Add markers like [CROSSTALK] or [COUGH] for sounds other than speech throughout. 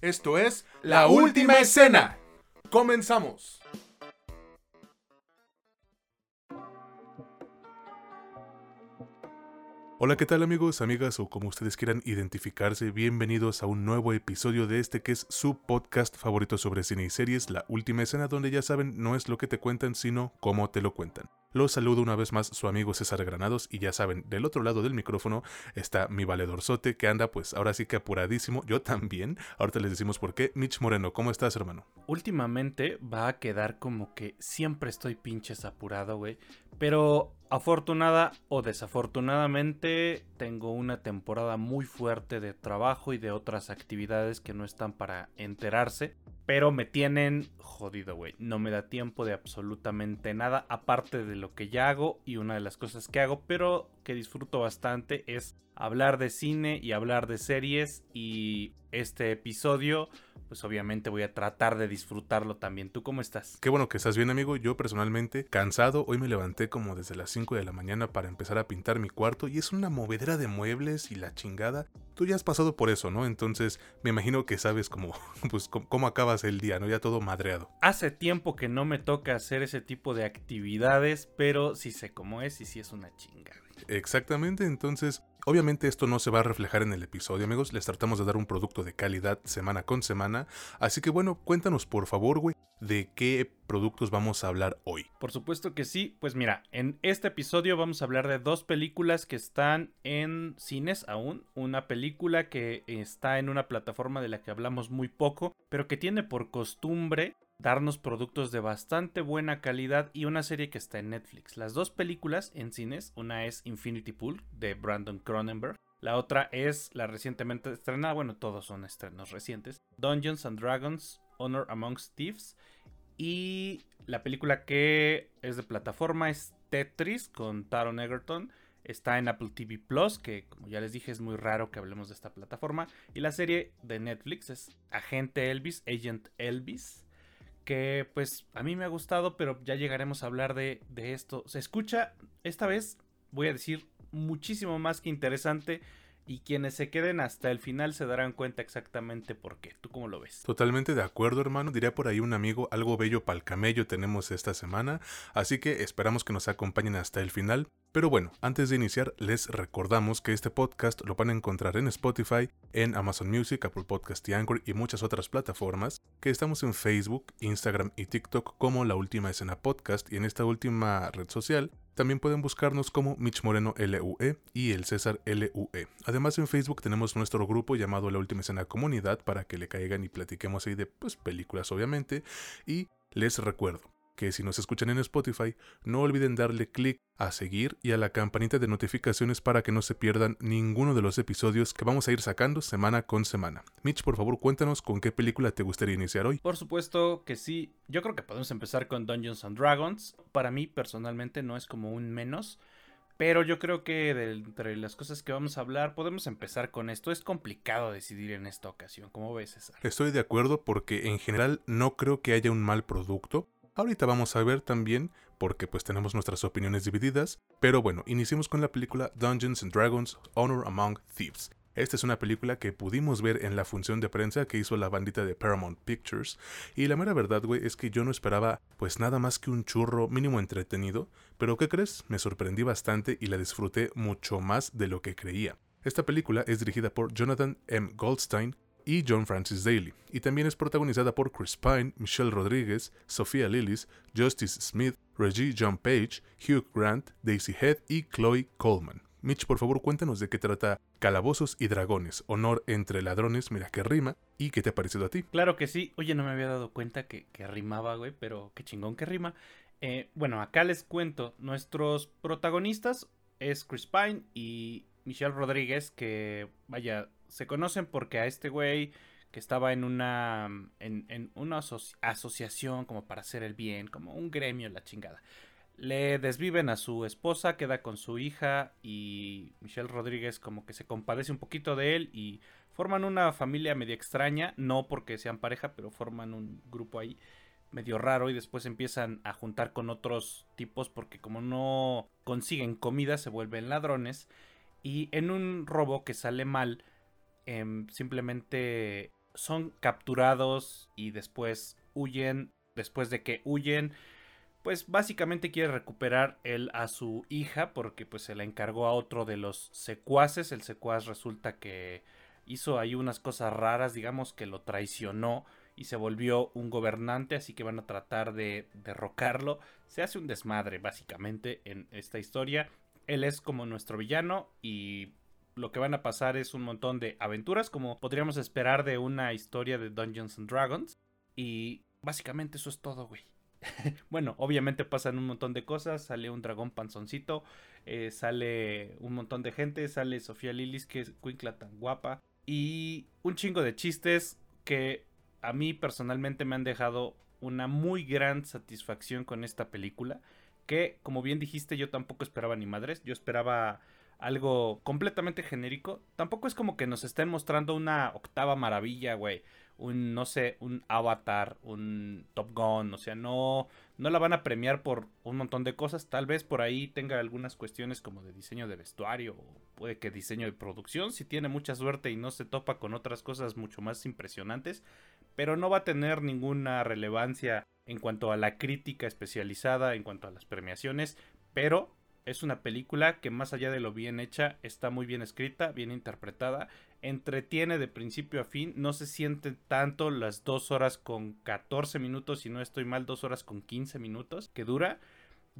Esto es La Última Escena. Comenzamos. Hola, ¿qué tal amigos, amigas o como ustedes quieran identificarse? Bienvenidos a un nuevo episodio de este que es su podcast favorito sobre cine y series, La Última Escena, donde ya saben, no es lo que te cuentan, sino cómo te lo cuentan. Los saludo una vez más su amigo César Granados y ya saben, del otro lado del micrófono está mi valedor Sote que anda pues ahora sí que apuradísimo, yo también, ahorita les decimos por qué. Mitch Moreno, ¿cómo estás hermano? Últimamente va a quedar como que siempre estoy pinches apurado, güey, pero afortunada o desafortunadamente tengo una temporada muy fuerte de trabajo y de otras actividades que no están para enterarse. Pero me tienen jodido, güey. No me da tiempo de absolutamente nada, aparte de lo que ya hago y una de las cosas que hago, pero que disfruto bastante es hablar de cine y hablar de series y este episodio pues obviamente voy a tratar de disfrutarlo también. ¿Tú cómo estás? Qué bueno que estás bien, amigo. Yo personalmente, cansado, hoy me levanté como desde las 5 de la mañana para empezar a pintar mi cuarto y es una movedera de muebles y la chingada. Tú ya has pasado por eso, ¿no? Entonces, me imagino que sabes cómo, [LAUGHS] pues, cómo acabas el día, ¿no? Ya todo madreado. Hace tiempo que no me toca hacer ese tipo de actividades, pero sí sé cómo es y sí es una chingada. Exactamente, entonces Obviamente esto no se va a reflejar en el episodio, amigos. Les tratamos de dar un producto de calidad semana con semana. Así que bueno, cuéntanos por favor, güey, de qué productos vamos a hablar hoy. Por supuesto que sí. Pues mira, en este episodio vamos a hablar de dos películas que están en cines aún. Una película que está en una plataforma de la que hablamos muy poco, pero que tiene por costumbre darnos productos de bastante buena calidad y una serie que está en Netflix. Las dos películas en cines, una es Infinity Pool de Brandon Cronenberg, la otra es la recientemente estrenada, bueno, todos son estrenos recientes, Dungeons and Dragons, Honor Amongst Thieves y la película que es de plataforma es Tetris con Taron Egerton. Está en Apple TV Plus, que como ya les dije es muy raro que hablemos de esta plataforma. Y la serie de Netflix es Agente Elvis, Agent Elvis que pues a mí me ha gustado, pero ya llegaremos a hablar de, esto. Se escucha, esta vez voy a decir, muchísimo más que interesante y quienes se queden hasta el final se darán cuenta exactamente por qué. ¿Tú cómo lo ves? Totalmente de acuerdo, hermano. Diría por ahí un amigo, algo bello para el camello tenemos esta semana, así que esperamos que nos acompañen hasta el final. Pero bueno, antes de iniciar, les recordamos que este podcast lo van a encontrar en Spotify, en Amazon Music, Apple Podcast y Anchor y muchas otras plataformas, que estamos en Facebook, Instagram y TikTok como La Última Escena Podcast y en esta última red social también pueden buscarnos como Mitch Moreno LUE y el César LUE. Además en Facebook tenemos nuestro grupo llamado La Última Escena Comunidad para que le caigan y platiquemos ahí de pues, películas obviamente. Y les recuerdo, que si nos escuchan en Spotify, no olviden darle clic a seguir y a la campanita de notificaciones para que no se pierdan ninguno de los episodios que vamos a ir sacando semana con semana. Mitch, por favor, cuéntanos con qué película te gustaría iniciar hoy. Por supuesto que sí. Yo creo que podemos empezar con Dungeons and Dragons. Para mí, personalmente, no es como un menos. Pero yo creo que de entre las cosas que vamos a hablar, podemos empezar con esto. Es complicado decidir en esta ocasión. ¿Cómo ves, César? Estoy de acuerdo porque en general no creo que haya un mal producto. Ahorita vamos a ver también, porque pues tenemos nuestras opiniones divididas, pero bueno, iniciemos con la película Dungeons and Dragons Honor Among Thieves. Esta es una película que pudimos ver en la función de prensa que hizo la bandita de Paramount Pictures. Y la mera verdad, güey, es que yo no esperaba pues nada más que un churro mínimo entretenido. Pero ¿qué crees? Me sorprendí bastante y la disfruté mucho más de lo que creía. Esta película es dirigida por Jonathan M. Goldstein, y John Francis Daly, y también es protagonizada por Chris Pine, Michelle Rodríguez, Sofía Lillis, Justice Smith, Reggie John Page, Hugh Grant, Daisy Head y Chloe Coleman. Mitch, por favor, cuéntanos de qué trata Calabozos y Dragones, honor entre ladrones, mira qué rima, y qué te ha parecido a ti. Claro que sí, oye, no me había dado cuenta que, que rimaba, güey, pero qué chingón que rima. Eh, bueno, acá les cuento, nuestros protagonistas es Chris Pine y Michelle Rodríguez, que, vaya, se conocen porque a este güey que estaba en una en, una asociación como para hacer el bien, como un gremio la chingada. Le desviven a su esposa, queda con su hija y Michelle Rodríguez como que se compadece un poquito de él y forman una familia media extraña, no porque sean pareja, pero forman un grupo ahí medio raro y después empiezan a juntar con otros tipos porque como no consiguen comida se vuelven ladrones y en un robo que sale mal Em, simplemente son capturados y después huyen. Después de que huyen, pues básicamente quiere recuperar él a su hija porque pues se la encargó a otro de los secuaces. El secuaz resulta que hizo ahí unas cosas raras, digamos que lo traicionó y se volvió un gobernante, así que van a tratar de derrocarlo. Se hace un desmadre básicamente en esta historia. Él es como nuestro villano y lo que van a pasar es un montón de aventuras como podríamos esperar de una historia de Dungeons and Dragons. Y básicamente eso es todo, güey. [LAUGHS] bueno, obviamente pasan un montón de cosas. Sale un dragón panzoncito. Eh, sale un montón de gente. Sale Sofía Lilis, que es Quincla tan guapa. Y un chingo de chistes que a mí personalmente me han dejado una muy gran satisfacción con esta película. Que, como bien dijiste, yo tampoco esperaba ni madres. Yo esperaba algo completamente genérico. Tampoco es como que nos estén mostrando una octava maravilla, güey un, no sé, un Avatar, un Top Gun, o sea, no, no la van a premiar por un montón de cosas, tal vez por ahí tenga algunas cuestiones como de diseño de vestuario, o puede que diseño de producción, si tiene mucha suerte y no se topa con otras cosas mucho más impresionantes, pero no va a tener ninguna relevancia en cuanto a la crítica especializada, en cuanto a las premiaciones, pero es una película que más allá de lo bien hecha, está muy bien escrita, bien interpretada, entretiene de principio a fin, no se sienten tanto las dos horas con 14 minutos, si no estoy mal, dos horas con 15 minutos que dura.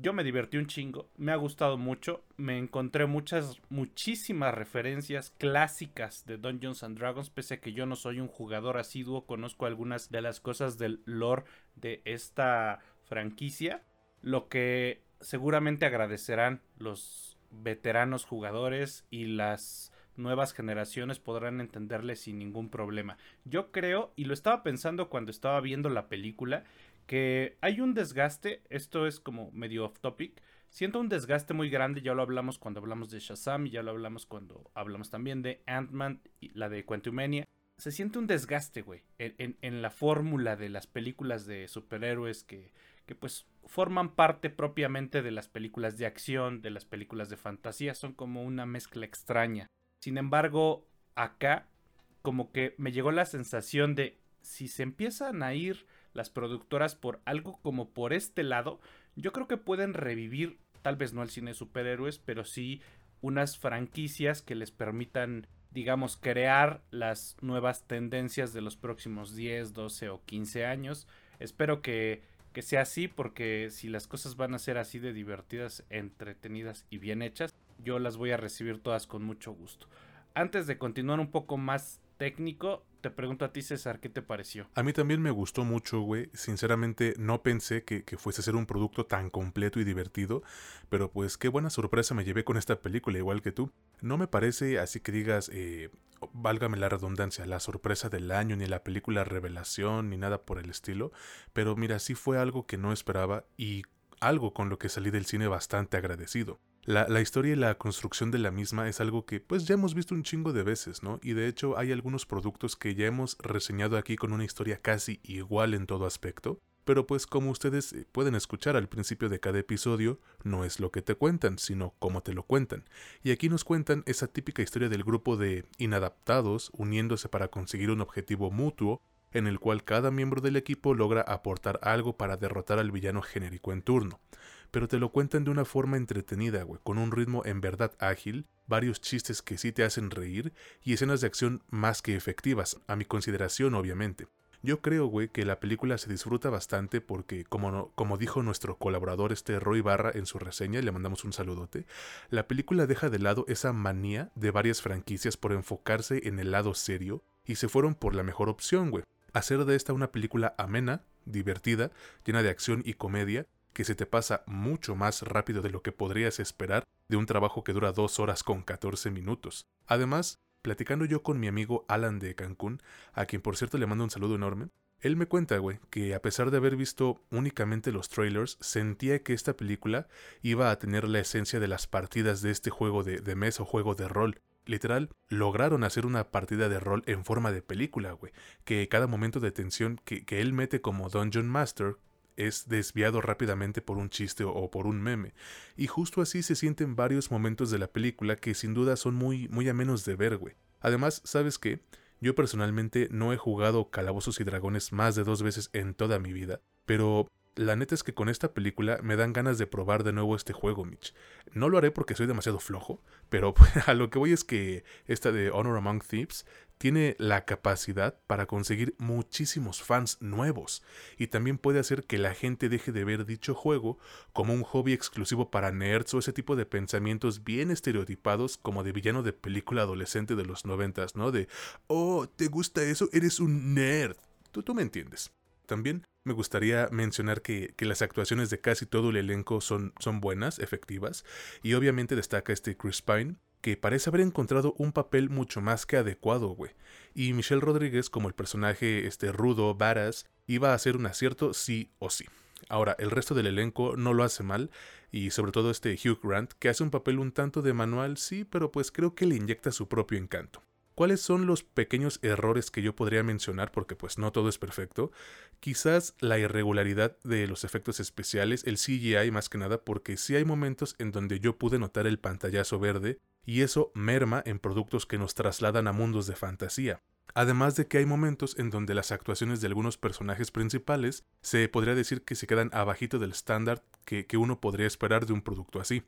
Yo me divertí un chingo, me ha gustado mucho, me encontré muchas, muchísimas referencias clásicas de Dungeons and Dragons, pese a que yo no soy un jugador asiduo, conozco algunas de las cosas del lore de esta franquicia, lo que seguramente agradecerán los veteranos jugadores y las nuevas generaciones podrán entenderle sin ningún problema. Yo creo, y lo estaba pensando cuando estaba viendo la película, que hay un desgaste, esto es como medio off topic, siento un desgaste muy grande, ya lo hablamos cuando hablamos de Shazam ya lo hablamos cuando hablamos también de Ant-Man y la de Quantumania. Se siente un desgaste, güey, en, en la fórmula de las películas de superhéroes que, que pues forman parte propiamente de las películas de acción, de las películas de fantasía, son como una mezcla extraña. Sin embargo, acá como que me llegó la sensación de si se empiezan a ir las productoras por algo como por este lado, yo creo que pueden revivir, tal vez no el cine de superhéroes, pero sí unas franquicias que les permitan, digamos, crear las nuevas tendencias de los próximos 10, 12 o 15 años. Espero que que sea así, porque si las cosas van a ser así de divertidas, entretenidas y bien hechas, yo las voy a recibir todas con mucho gusto. Antes de continuar un poco más técnico, te pregunto a ti, César, ¿qué te pareció? A mí también me gustó mucho, güey. Sinceramente, no pensé que, que, fuese a ser un producto tan completo y divertido. Pero pues qué buena sorpresa me llevé con esta película, igual que tú. No me parece así que digas, eh, válgame la redundancia, la sorpresa del año, ni la película revelación, ni nada por el estilo. Pero mira, sí fue algo que no esperaba y algo con lo que salí del cine bastante agradecido. La, historia y la construcción de la misma es algo que pues ya hemos visto un chingo de veces, ¿no? Y de hecho hay algunos productos que ya hemos reseñado aquí con una historia casi igual en todo aspecto, pero pues como ustedes eh, pueden escuchar al principio de cada episodio, no es lo que te cuentan, sino cómo te lo cuentan. Y aquí nos cuentan esa típica historia del grupo de inadaptados uniéndose para conseguir un objetivo mutuo, en el cual cada miembro del equipo logra aportar algo para derrotar al villano genérico en turno pero te lo cuentan de una forma entretenida, güey, con un ritmo en verdad ágil, varios chistes que sí te hacen reír y escenas de acción más que efectivas, a mi consideración obviamente. Yo creo, güey, que la película se disfruta bastante porque, como, como dijo nuestro colaborador este Roy Barra en su reseña, le mandamos un saludote, la película deja de lado esa manía de varias franquicias por enfocarse en el lado serio y se fueron por la mejor opción, güey. Hacer de esta una película amena, divertida, llena de acción y comedia, que se te pasa mucho más rápido de lo que podrías esperar de un trabajo que dura 2 horas con 14 minutos. Además, platicando yo con mi amigo Alan de Cancún, a quien por cierto le mando un saludo enorme, él me cuenta, güey, que a pesar de haber visto únicamente los trailers, sentía que esta película iba a tener la esencia de las partidas de este juego de, de mesa o juego de rol. Literal, lograron hacer una partida de rol en forma de película, güey, que cada momento de tensión que, que él mete como Dungeon Master es desviado rápidamente por un chiste o por un meme. Y justo así se sienten varios momentos de la película que sin duda son muy, muy amenos de ver, güey. Además, ¿sabes qué? Yo personalmente no he jugado Calabozos y Dragones más de dos veces en toda mi vida, pero la neta es que con esta película me dan ganas de probar de nuevo este juego, Mitch. No lo haré porque soy demasiado flojo, pero [LAUGHS] a lo que voy es que esta de Honor Among Thieves tiene la capacidad para conseguir muchísimos fans nuevos y también puede hacer que la gente deje de ver dicho juego como un hobby exclusivo para nerds o ese tipo de pensamientos bien estereotipados como de villano de película adolescente de los noventas, ¿no? De, oh, ¿te gusta eso? Eres un nerd. Tú, tú me entiendes. También me gustaría mencionar que, las actuaciones de casi todo el elenco son, buenas, efectivas, y obviamente destaca este Chris Pine, que parece haber encontrado un papel mucho más que adecuado, güey. Y Michelle Rodríguez, como el personaje este rudo, varas, iba a ser un acierto sí o sí. Ahora, el resto del elenco no lo hace mal, y sobre todo este Hugh Grant, que hace un papel un tanto de manual, sí, pero pues creo que le inyecta su propio encanto. ¿Cuáles son los pequeños errores que yo podría mencionar? Porque pues no todo es perfecto. Quizás la irregularidad de los efectos especiales, el CGI más que nada, porque sí hay momentos en donde yo pude notar el pantallazo verde y eso merma en productos que nos trasladan a mundos de fantasía. Además de que hay momentos en donde las actuaciones de algunos personajes principales se podría decir que se quedan abajito del estándar que, que, uno podría esperar de un producto así.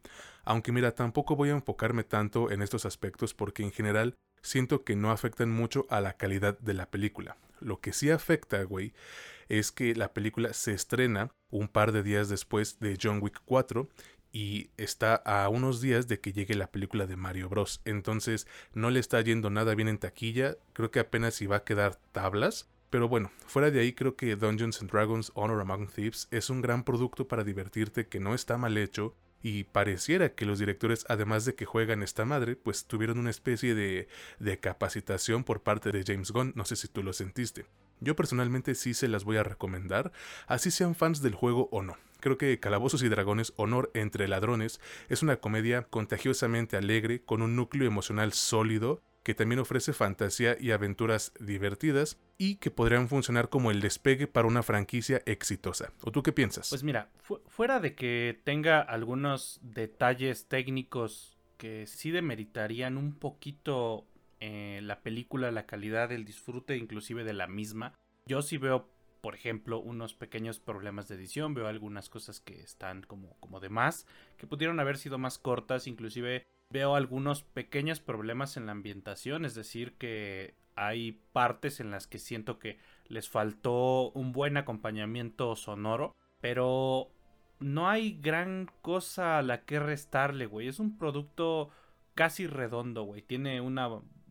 Aunque mira, tampoco voy a enfocarme tanto en estos aspectos porque en general siento que no afectan mucho a la calidad de la película. Lo que sí afecta, güey, es que la película se estrena un par de días después de John Wick 4 y está a unos días de que llegue la película de Mario Bros. Entonces no le está yendo nada bien en taquilla, creo que apenas si va a quedar tablas. Pero bueno, fuera de ahí creo que Dungeons and Dragons Honor Among Thieves es un gran producto para divertirte que no está mal hecho y pareciera que los directores, además de que juegan esta madre, pues tuvieron una especie de, de capacitación por parte de James Gunn, no sé si tú lo sentiste. Yo personalmente sí se las voy a recomendar, así sean fans del juego o no. Creo que Calabozos y Dragones Honor entre Ladrones es una comedia contagiosamente alegre, con un núcleo emocional sólido, que también ofrece fantasía y aventuras divertidas y que podrían funcionar como el despegue para una franquicia exitosa. ¿O tú qué piensas? Pues mira, fuera de que tenga algunos detalles técnicos que sí demeritarían un poquito eh, la película, la calidad, el disfrute inclusive de la misma, yo sí veo por ejemplo, unos pequeños problemas de edición, veo algunas cosas que están como, como de más, que pudieron haber sido más cortas, inclusive veo algunos pequeños problemas en la ambientación, es decir, que hay partes en las que siento que les faltó un buen acompañamiento sonoro, pero no hay gran cosa a la que restarle, güey, es un producto casi redondo, güey, tiene una,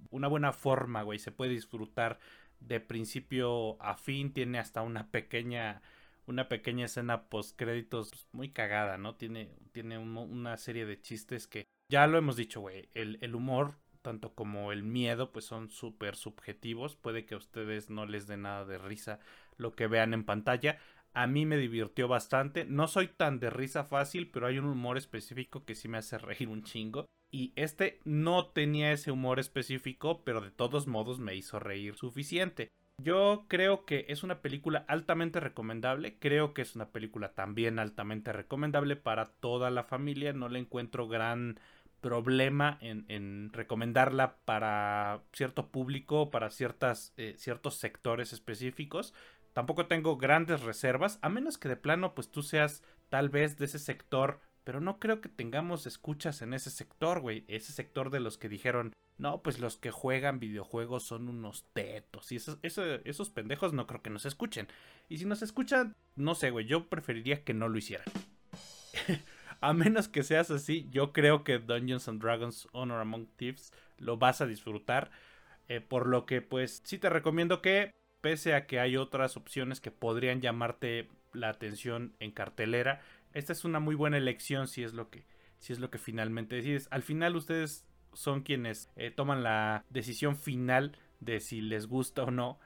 una buena forma, güey, se puede disfrutar de principio a fin, tiene hasta una pequeña una pequeña escena post créditos pues, muy cagada, ¿no? Tiene, tiene una serie de chistes que ya lo hemos dicho, güey, el, humor tanto como el miedo pues son súper subjetivos, puede que a ustedes no les dé nada de risa lo que vean en pantalla, a mí me divirtió bastante, no soy tan de risa fácil, pero hay un humor específico que sí me hace [LAUGHS] reír un chingo y este no tenía ese humor específico, pero de todos modos me hizo reír suficiente. Yo creo que es una película altamente recomendable, creo que es una película también altamente recomendable para toda la familia, no le encuentro gran problema en, recomendarla para cierto público, para ciertas, eh, ciertos sectores específicos. Tampoco tengo grandes reservas, a menos que de plano pues tú seas tal vez de ese sector pero no creo que tengamos escuchas en ese sector, güey. Ese sector de los que dijeron, no, pues los que juegan videojuegos son unos tetos. Y esos, esos pendejos no creo que nos escuchen. Y si nos escuchan, no sé, güey. Yo preferiría que no lo hicieran. [LAUGHS] a menos que seas así, yo creo que Dungeons and Dragons Honor Among Thieves lo vas a disfrutar. Eh, por lo que, pues, sí te recomiendo que, pese a que hay otras opciones que podrían llamarte la atención en cartelera, esta es una muy buena elección si es lo que, si es lo que finalmente decides. Al final ustedes son quienes eh, toman la decisión final de si les gusta o no.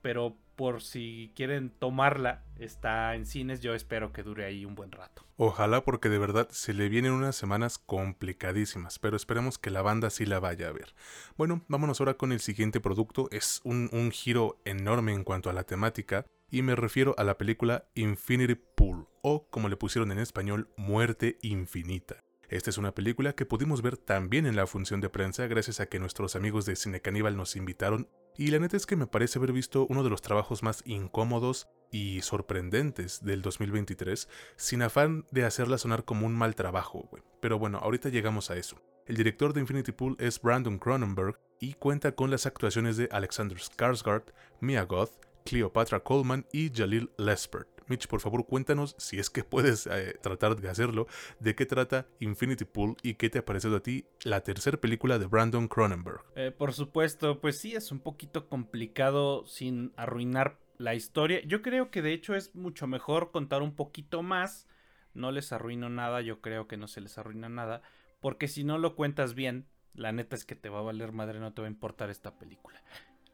Pero por si quieren tomarla, está en cines, yo espero que dure ahí un buen rato. Ojalá porque de verdad se le vienen unas semanas complicadísimas, pero esperemos que la banda sí la vaya a ver. Bueno, vámonos ahora con el siguiente producto, es un, un giro enorme en cuanto a la temática, y me refiero a la película Infinity Pool, o como le pusieron en español, Muerte Infinita. Esta es una película que pudimos ver también en la función de prensa gracias a que nuestros amigos de Cine Caníbal nos invitaron Y la neta es que me parece haber visto uno de los trabajos más incómodos y sorprendentes del 2023, sin afán de hacerla sonar como un mal trabajo, güey. Pero bueno, ahorita llegamos a eso. El director de Infinity Pool es Brandon Cronenberg y cuenta con las actuaciones de Alexander Skarsgård, Mia Goth, Cleopatra Coleman y Jalil Lespert. Mitch, por favor, cuéntanos, si es que puedes eh, tratar de hacerlo, de qué trata Infinity Pool y qué te ha parecido a ti la tercera película de Brandon Cronenberg. Eh, por supuesto, pues sí, es un poquito complicado sin arruinar la historia. Yo creo que de hecho es mucho mejor contar un poquito más. No les arruino nada, yo creo que no se les arruina nada. Porque si no lo cuentas bien, la neta es que te va a valer madre, no te va a importar esta película.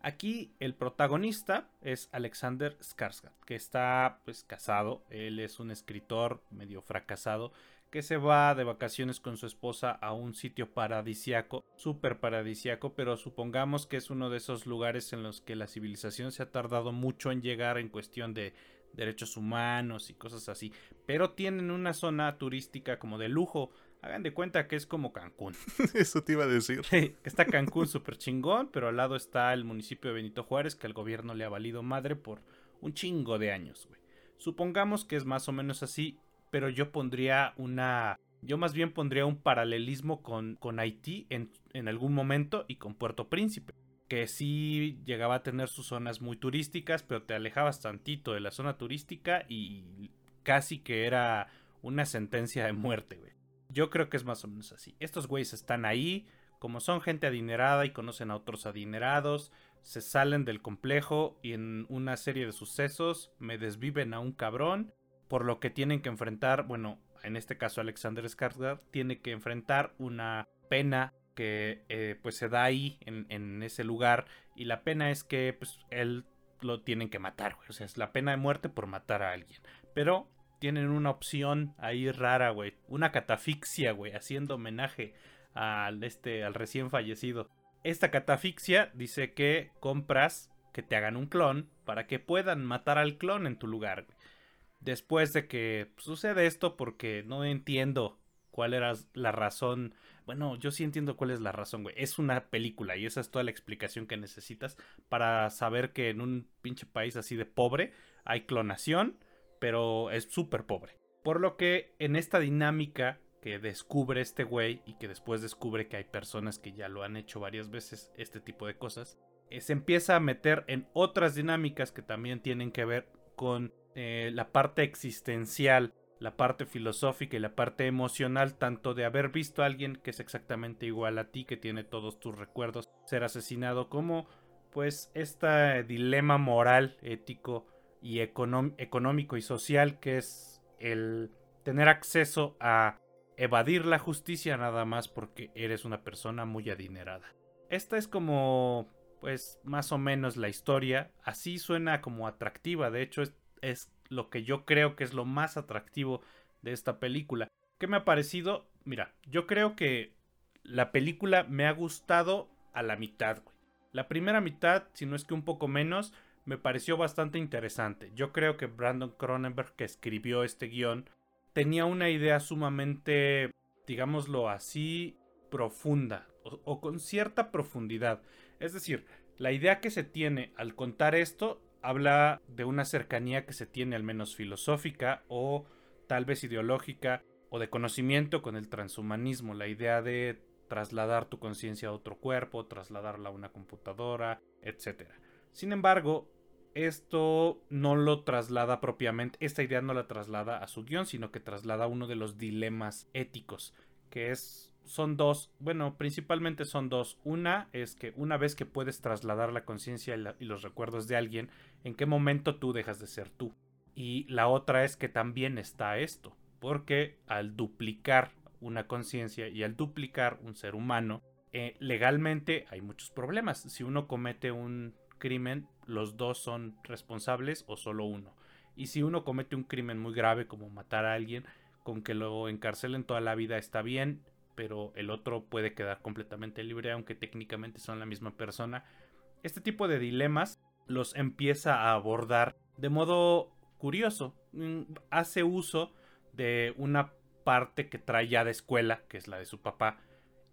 Aquí el protagonista es Alexander Skarsgård, que está pues casado, él es un escritor medio fracasado que se va de vacaciones con su esposa a un sitio paradisiaco, súper paradisiaco, pero supongamos que es uno de esos lugares en los que la civilización se ha tardado mucho en llegar en cuestión de derechos humanos y cosas así, pero tienen una zona turística como de lujo. Hagan de cuenta que es como Cancún. [LAUGHS] Eso te iba a decir. [LAUGHS] está Cancún súper chingón, pero al lado está el municipio de Benito Juárez, que al gobierno le ha valido madre por un chingo de años, güey. Supongamos que es más o menos así pero yo pondría una... Yo más bien pondría un paralelismo con, con Haití en, en algún momento y con Puerto Príncipe que sí llegaba a tener sus zonas muy turísticas, pero te alejabas tantito de la zona turística y casi que era una sentencia de muerte, güey. Yo creo que es más o menos así. Estos güeyes están ahí, como son gente adinerada y conocen a otros adinerados, se salen del complejo y en una serie de sucesos me desviven a un cabrón por lo que tienen que enfrentar, bueno, en este caso Alexander Skarsgård tiene que enfrentar una pena que eh, pues se da ahí en, ese lugar y la pena es que pues él lo tienen que matar, güey. o sea, es la pena de muerte por matar a alguien, pero tienen una opción ahí rara, güey, una catafixia, güey, haciendo homenaje al este al recién fallecido. Esta catafixia dice que compras que te hagan un clon para que puedan matar al clon en tu lugar, después de que sucede esto porque no entiendo cuál era la razón. Bueno, yo sí entiendo cuál es la razón, güey. Es una película y esa es toda la explicación que necesitas para saber que en un pinche país así de pobre hay clonación, pero es súper pobre. Por lo que en esta dinámica que descubre este güey y que después descubre que hay personas que ya lo han hecho varias veces, este tipo de cosas, eh, se empieza a meter en otras dinámicas que también tienen que ver con eh, la parte existencial, la parte filosófica y la parte emocional, tanto de haber visto a alguien que es exactamente igual a ti, que tiene todos tus recuerdos, ser asesinado, como pues este dilema moral, ético y económico y social que es el tener acceso a evadir la justicia nada más porque eres una persona muy adinerada. Esta es como pues más o menos la historia. Así suena como atractiva. De hecho, es, lo que yo creo que es lo más atractivo de esta película. ¿Qué me ha parecido? Mira, yo creo que la película me ha gustado a la mitad, güey. La primera mitad, si no es que un poco menos, me pareció bastante interesante. Yo creo que Brandon Cronenberg, que escribió este guion, tenía una idea sumamente, digámoslo así, profunda o, con cierta profundidad. Es decir, la idea que se tiene al contar esto habla de una cercanía que se tiene al menos filosófica o tal vez ideológica o de conocimiento con el transhumanismo, la idea de trasladar tu conciencia a otro cuerpo, trasladarla a una computadora, etc. Sin embargo, esto no lo traslada propiamente, esta idea no la traslada a su guion, sino que traslada uno de los dilemas éticos, que es son dos, bueno, principalmente son dos. Una es que una vez que puedes trasladar la conciencia y, los recuerdos de alguien, ¿en qué momento tú dejas de ser tú? Y la otra es que también está esto, porque al duplicar una conciencia y al duplicar un ser humano, eh, legalmente hay muchos problemas. Si uno comete un crimen, los dos son responsables o solo uno. Y si uno comete un crimen muy grave como matar a alguien, con que lo encarcelen toda la vida está bien, pero el otro puede quedar completamente libre aunque técnicamente son la misma persona. Este tipo de dilemas los empieza a abordar de modo curioso. Mm, hace uso de una parte que trae ya de escuela, que es la de su papá,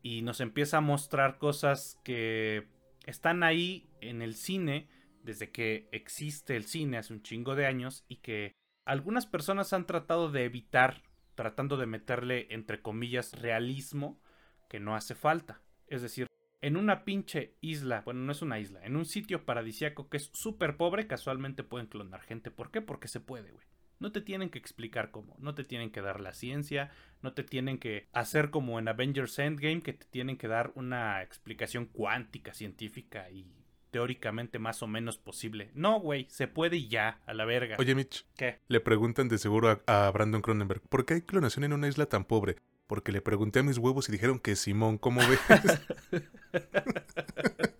y nos empieza a mostrar cosas que están ahí en el cine desde que existe el cine hace un chingo de años y que algunas personas han tratado de evitar, tratando de meterle entre comillas realismo que no hace falta. Es decir, en una pinche isla, bueno, no es una isla, en un sitio paradisiaco que es súper pobre, casualmente pueden clonar gente. ¿Por qué? Porque se puede, güey. No te tienen que explicar cómo, no te tienen que dar la ciencia, no te tienen que hacer como en Avengers Endgame, que te tienen que dar una explicación cuántica, científica y teóricamente más o menos posible. No, güey, se puede y ya, a la verga. Oye, Mitch. ¿Qué? Le preguntan de seguro a, a Brandon Cronenberg, ¿por qué hay clonación en una isla tan pobre? Porque le pregunté a mis huevos y dijeron que Simón, ¿cómo ves? [LAUGHS] [LAUGHS]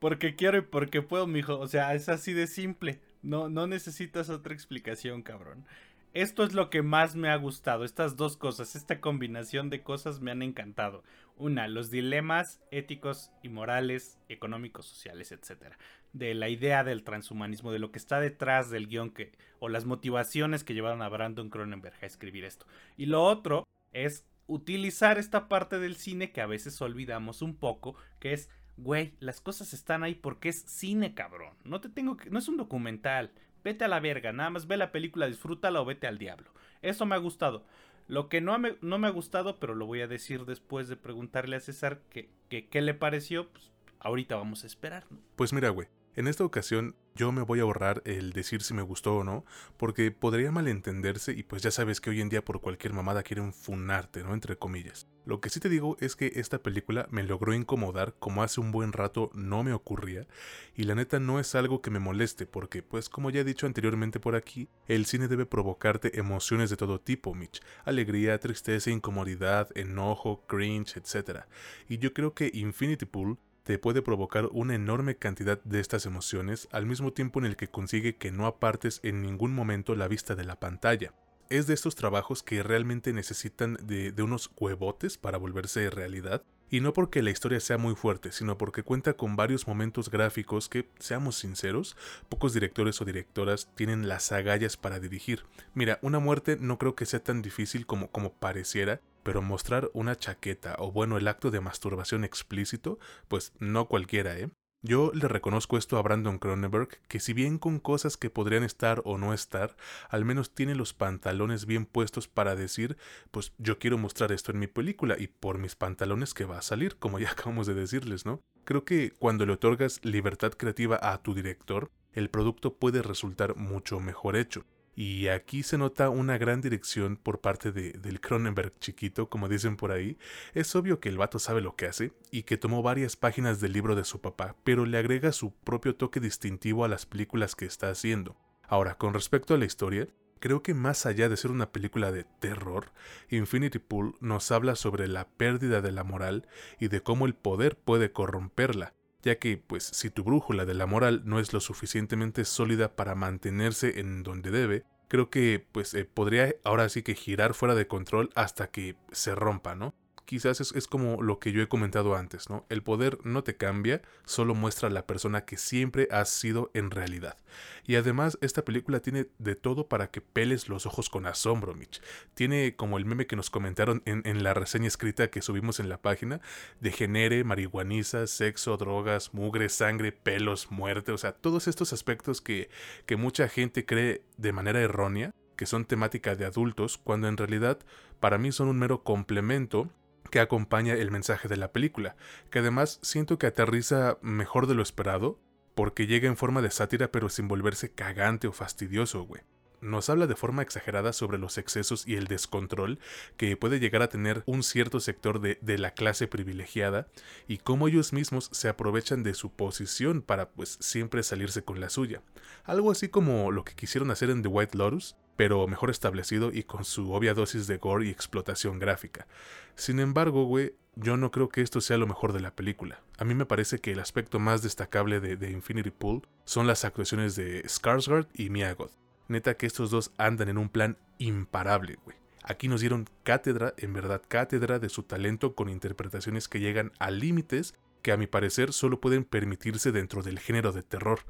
porque quiero y porque puedo, mijo. O sea, es así de simple. No, no necesitas otra explicación, cabrón. Esto es lo que más me ha gustado. Estas dos cosas, esta combinación de cosas me han encantado. Una, los dilemas éticos y morales, económicos, sociales, etcétera. De la idea del transhumanismo, de lo que está detrás del guion que, o las motivaciones que llevaron a Brandon Cronenberg a escribir esto. Y lo otro es utilizar esta parte del cine que a veces olvidamos un poco, que es güey, las cosas están ahí porque es cine, cabrón. No te tengo que, no es un documental. Vete a la verga, nada más ve la película, disfrútala o vete al diablo. Eso me ha gustado. Lo que no me, no me ha gustado, pero lo voy a decir después de preguntarle a César que, qué le pareció, pues ahorita vamos a esperar. ¿no? Pues mira, güey, en esta ocasión yo me voy a ahorrar el decir si me gustó o no, porque podría malentenderse y pues ya sabes que hoy en día por cualquier mamada quieren funarte, ¿no? Entre comillas. Lo que sí te digo es que esta película me logró incomodar como hace un buen rato no me ocurría y la neta no es algo que me moleste porque pues como ya he dicho anteriormente por aquí, el cine debe provocarte emociones de todo tipo, Mitch. Alegría, tristeza, incomodidad, enojo, cringe, etc. Y yo creo que Infinity Pool puede provocar una enorme cantidad de estas emociones al mismo tiempo en el que consigue que no apartes en ningún momento la vista de la pantalla. Es de estos trabajos que realmente necesitan de, unos huevotes para volverse realidad, y no porque la historia sea muy fuerte, sino porque cuenta con varios momentos gráficos que, seamos sinceros, pocos directores o directoras tienen las agallas para dirigir. Mira, una muerte no creo que sea tan difícil como, como pareciera, pero mostrar una chaqueta o bueno el acto de masturbación explícito, pues no cualquiera, ¿eh? Yo le reconozco esto a Brandon Cronenberg, que si bien con cosas que podrían estar o no estar, al menos tiene los pantalones bien puestos para decir, pues yo quiero mostrar esto en mi película y por mis pantalones que va a salir, como ya [LAUGHS] acabamos de decirles, ¿no? Creo que cuando le otorgas libertad creativa a tu director, el producto puede resultar mucho mejor hecho. Y aquí se nota una gran dirección por parte de, del Cronenberg chiquito, como dicen por ahí. Es obvio que el vato sabe lo que hace y que tomó varias páginas del libro de su papá, pero le agrega su propio toque distintivo a las películas que está haciendo. Ahora, con respecto a la historia, creo que más allá de ser una película de terror, Infinity Pool nos habla sobre la pérdida de la moral y de cómo el poder puede corromperla, ya que pues si tu brújula de la moral no es lo suficientemente sólida para mantenerse en donde debe, creo que pues eh, podría ahora sí que girar fuera de control hasta que se rompa, ¿no? Quizás es, como lo que yo he comentado antes, ¿no? El poder no te cambia, solo muestra la persona que siempre has sido en realidad. Y además, esta película tiene de todo para que peles los ojos con asombro, Mitch. Tiene como el meme que nos comentaron en, la reseña escrita que subimos en la página, de genere, marihuaniza, sexo, drogas, mugre, sangre, pelos, muerte, o sea, todos estos aspectos que, que mucha gente cree de manera errónea que son temática de adultos, cuando en realidad para mí son un mero complemento que acompaña el mensaje de la película, que además siento que aterriza mejor de lo esperado, porque llega en forma de sátira pero sin volverse cagante o fastidioso, güey. Nos habla de forma exagerada sobre los excesos y el descontrol que puede llegar a tener un cierto sector de, de la clase privilegiada y cómo ellos mismos se aprovechan de su posición para pues siempre salirse con la suya. Algo así como lo que quisieron hacer en The White Lotus, pero mejor establecido y con su obvia dosis de gore y explotación gráfica. Sin embargo, güey, yo no creo que esto sea lo mejor de la película. A mí me parece que el aspecto más destacable de, Infinity Pool son las actuaciones de Skarsgård y Mia Goth. Neta que estos dos andan en un plan imparable, güey. Aquí nos dieron cátedra, en verdad cátedra de su talento con interpretaciones que llegan a límites que a mi parecer solo pueden permitirse dentro del género de terror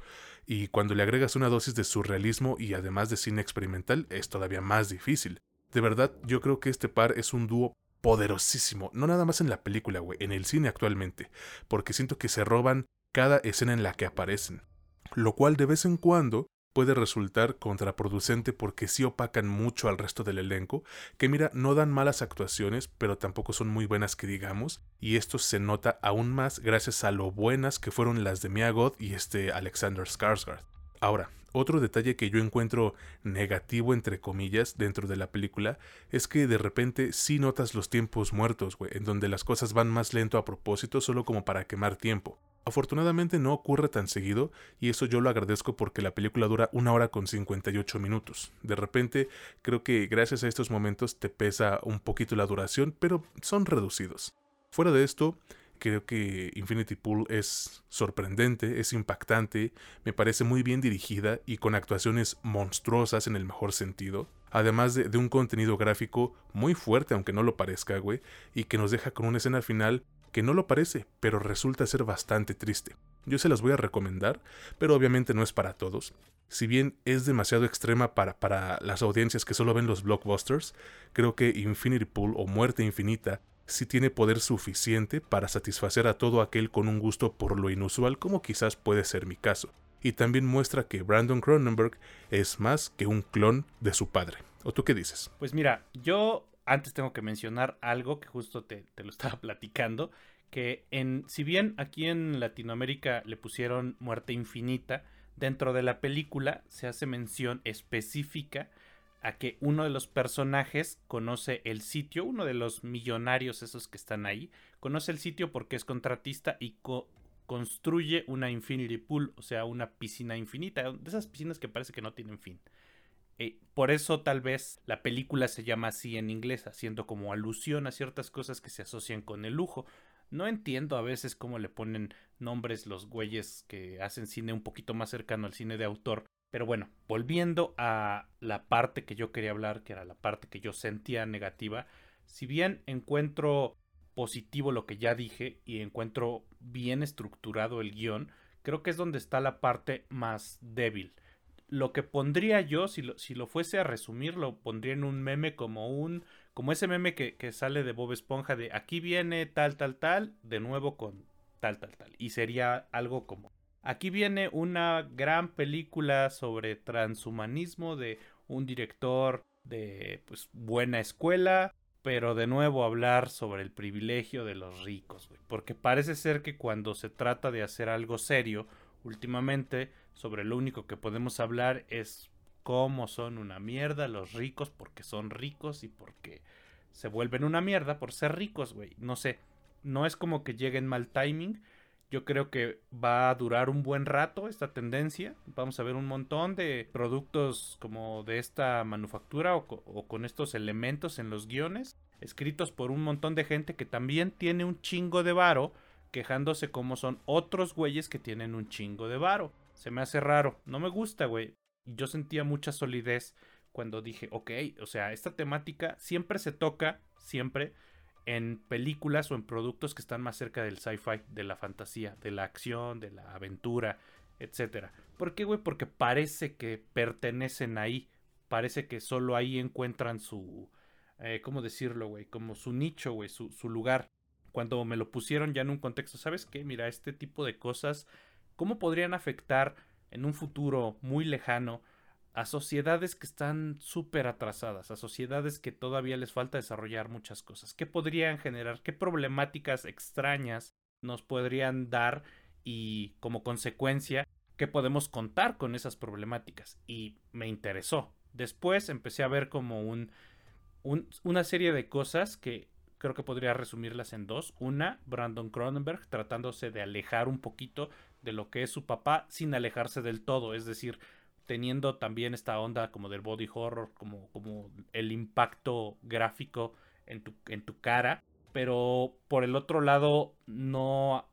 y cuando le agregas una dosis de surrealismo y además de cine experimental es todavía más difícil. De verdad, yo creo que este par es un dúo poderosísimo. No nada más en la película, güey, en el cine actualmente. Porque siento que se roban cada escena en la que aparecen. Lo cual de vez en cuando puede resultar contraproducente porque sí opacan mucho al resto del elenco, que mira, no dan malas actuaciones, pero tampoco son muy buenas que digamos, y esto se nota aún más gracias a lo buenas que fueron las de Mia Goth y este Alexander Skarsgård. Ahora, otro detalle que yo encuentro negativo entre comillas dentro de la película es que de repente sí notas los tiempos muertos, güey, en donde las cosas van más lento a propósito solo como para quemar tiempo. Afortunadamente no ocurre tan seguido y eso yo lo agradezco porque la película dura una hora con 58 minutos. De repente creo que gracias a estos momentos te pesa un poquito la duración, pero son reducidos. Fuera de esto, Creo que Infinity Pool es sorprendente, es impactante, me parece muy bien dirigida y con actuaciones monstruosas en el mejor sentido. Además de, un contenido gráfico muy fuerte, aunque no lo parezca, güey, y que nos deja con una escena final que no lo parece, pero resulta ser bastante triste. Yo se las voy a recomendar, pero obviamente no es para todos. Si bien es demasiado extrema para, para las audiencias que solo ven los blockbusters, creo que Infinity Pool o Muerte Infinita si tiene poder suficiente para satisfacer a todo aquel con un gusto por lo inusual como quizás puede ser mi caso. Y también muestra que Brandon Cronenberg es más que un clon de su padre. ¿O tú qué dices? Pues mira, yo antes tengo que mencionar algo que justo te, lo estaba [LAUGHS] platicando, que en, si bien aquí en Latinoamérica le pusieron muerte infinita, dentro de la película se hace mención específica a que uno de los personajes conoce el sitio, uno de los millonarios esos que están ahí, conoce el sitio porque es contratista y construye una infinity pool, o sea, una piscina infinita, de esas piscinas que parece que no tienen fin. Eh, por eso tal vez la película se llama así en inglés, haciendo como alusión a ciertas cosas que se asocian con el lujo. No entiendo a veces cómo le ponen nombres los güeyes que hacen cine un poquito más cercano al cine de autor pero bueno, volviendo a la parte que yo quería hablar, que era la parte que yo sentía negativa, si bien encuentro positivo lo que ya dije y encuentro bien estructurado el guion, creo que es donde está la parte más débil. Lo que pondría yo, si lo, si lo fuese a resumir, lo pondría en un meme como un. como ese meme que, que sale de Bob Esponja de aquí viene tal, tal, tal, de nuevo con tal, tal, tal. Y sería algo como Aquí viene una gran película sobre transhumanismo de un director de pues buena escuela, pero de nuevo hablar sobre el privilegio de los ricos, porque parece ser que cuando se trata de hacer algo serio, últimamente sobre lo único que podemos hablar es cómo son una mierda los ricos porque son ricos y porque se vuelven una mierda por ser ricos, güey. No sé, no es como que lleguen mal timing, yo creo que va a durar un buen rato esta tendencia. Vamos a ver un montón de productos como de esta manufactura o, con estos elementos en los guiones, escritos por un montón de gente que también tiene un chingo de varo, quejándose como son otros güeyes que tienen un chingo de varo. Se me hace raro, no me gusta, güey. Yo sentía mucha solidez cuando dije, ok, o sea, esta temática siempre se toca, siempre, en películas o en productos que están más cerca del sci-fi, de la fantasía, de la acción, de la aventura, etcétera. ¿Por qué, güey? Porque parece que pertenecen ahí. Parece que solo ahí encuentran su. Eh, ¿Cómo decirlo, güey? Como su nicho, güey, su, su lugar. Cuando me lo pusieron ya en un contexto, ¿sabes qué? Mira, este tipo de cosas, ¿cómo podrían afectar en un futuro muy lejano a sociedades que están súper atrasadas, a sociedades que todavía les falta desarrollar muchas cosas. ¿Qué podrían generar? ¿Qué problemáticas extrañas nos podrían dar? Y como consecuencia, ¿qué podemos contar con esas problemáticas? Y me interesó. Después empecé a ver como un, una serie de cosas que creo que podría resumirlas en dos. Una, Brandon Cronenberg tratándose de alejar un poquito de lo que es su papá sin alejarse del todo. Es decir, teniendo también esta onda como del body horror, como, como el impacto gráfico en tu, en tu cara, pero por el otro lado no,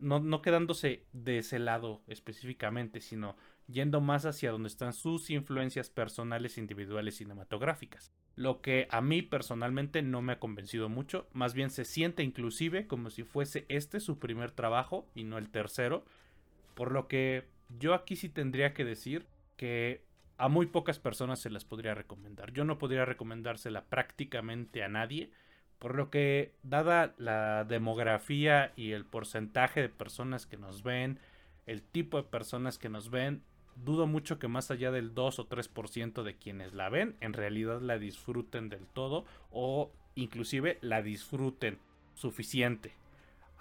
no, no quedándose de ese lado específicamente, sino yendo más hacia donde están sus influencias personales, individuales, cinematográficas. Lo que a mí personalmente no me ha convencido mucho, más bien se siente inclusive como si fuese este su primer trabajo y no el tercero, por lo que yo aquí sí tendría que decir que a muy pocas personas se las podría recomendar. Yo no podría recomendársela prácticamente a nadie Por lo que, dada la demografía y el porcentaje de personas que nos ven, el tipo de personas que nos ven, dudo mucho que más allá del 2 o 3% de quienes la ven, en realidad la disfruten del todo o inclusive la disfruten suficiente.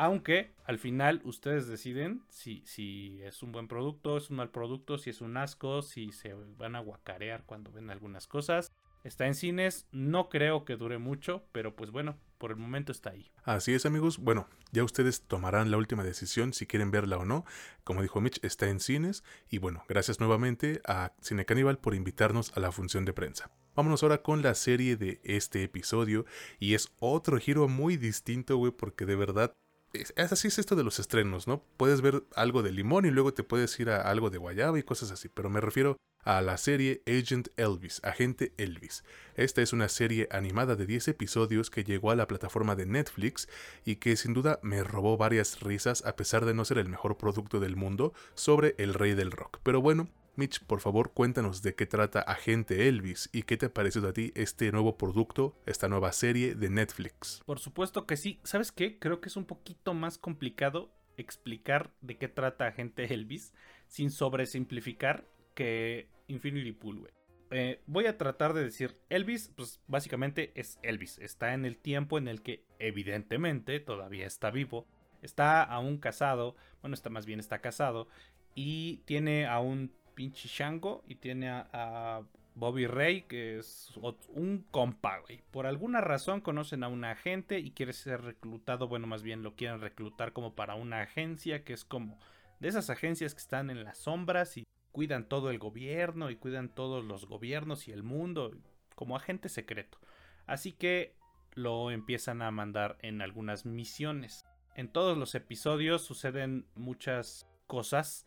Aunque al final ustedes deciden si, si es un buen producto, es un mal producto, si es un asco, si se van a guacarear cuando ven algunas cosas. Está en cines, no creo que dure mucho, pero pues bueno, por el momento está ahí. Así es amigos, bueno, ya ustedes tomarán la última decisión si quieren verla o no. Como dijo Mitch, está en cines y bueno, gracias nuevamente a Cine Caníbal por invitarnos a la función de prensa. Vámonos ahora con la serie de este episodio y es otro giro muy distinto, güey, porque de verdad es, así es esto de los estrenos, ¿no? Puedes ver algo de limón y luego te puedes ir a algo de guayaba y cosas así, pero me refiero a la serie Agent Elvis, Agente Elvis. Esta es una serie animada de 10 episodios que llegó a la plataforma de Netflix y que sin duda me robó varias risas a pesar de no ser el mejor producto del mundo sobre el rey del rock. Pero bueno, Mitch, por favor cuéntanos de qué trata Agente Elvis y qué te ha parecido a ti este nuevo producto, esta nueva serie de Netflix. Por supuesto que sí. ¿Sabes qué? Creo que es un poquito más complicado explicar de qué trata Agente Elvis sin sobresimplificar que Infinity Pool. Eh, voy a tratar de decir, Elvis, pues básicamente es Elvis. Está en el tiempo en el que evidentemente todavía está vivo. Está aún casado, bueno, está más bien está casado. Y tiene a un pinche Shango y tiene a, Bobby Ray, que es un compa, güey. Por alguna razón conocen a un agente y quiere ser reclutado, bueno, más bien lo quieren reclutar como para una agencia que es como de esas agencias que están en las sombras y cuidan todo el gobierno y cuidan todos los gobiernos y el mundo como agente secreto. Así que lo empiezan a mandar en algunas misiones. En todos los episodios suceden muchas cosas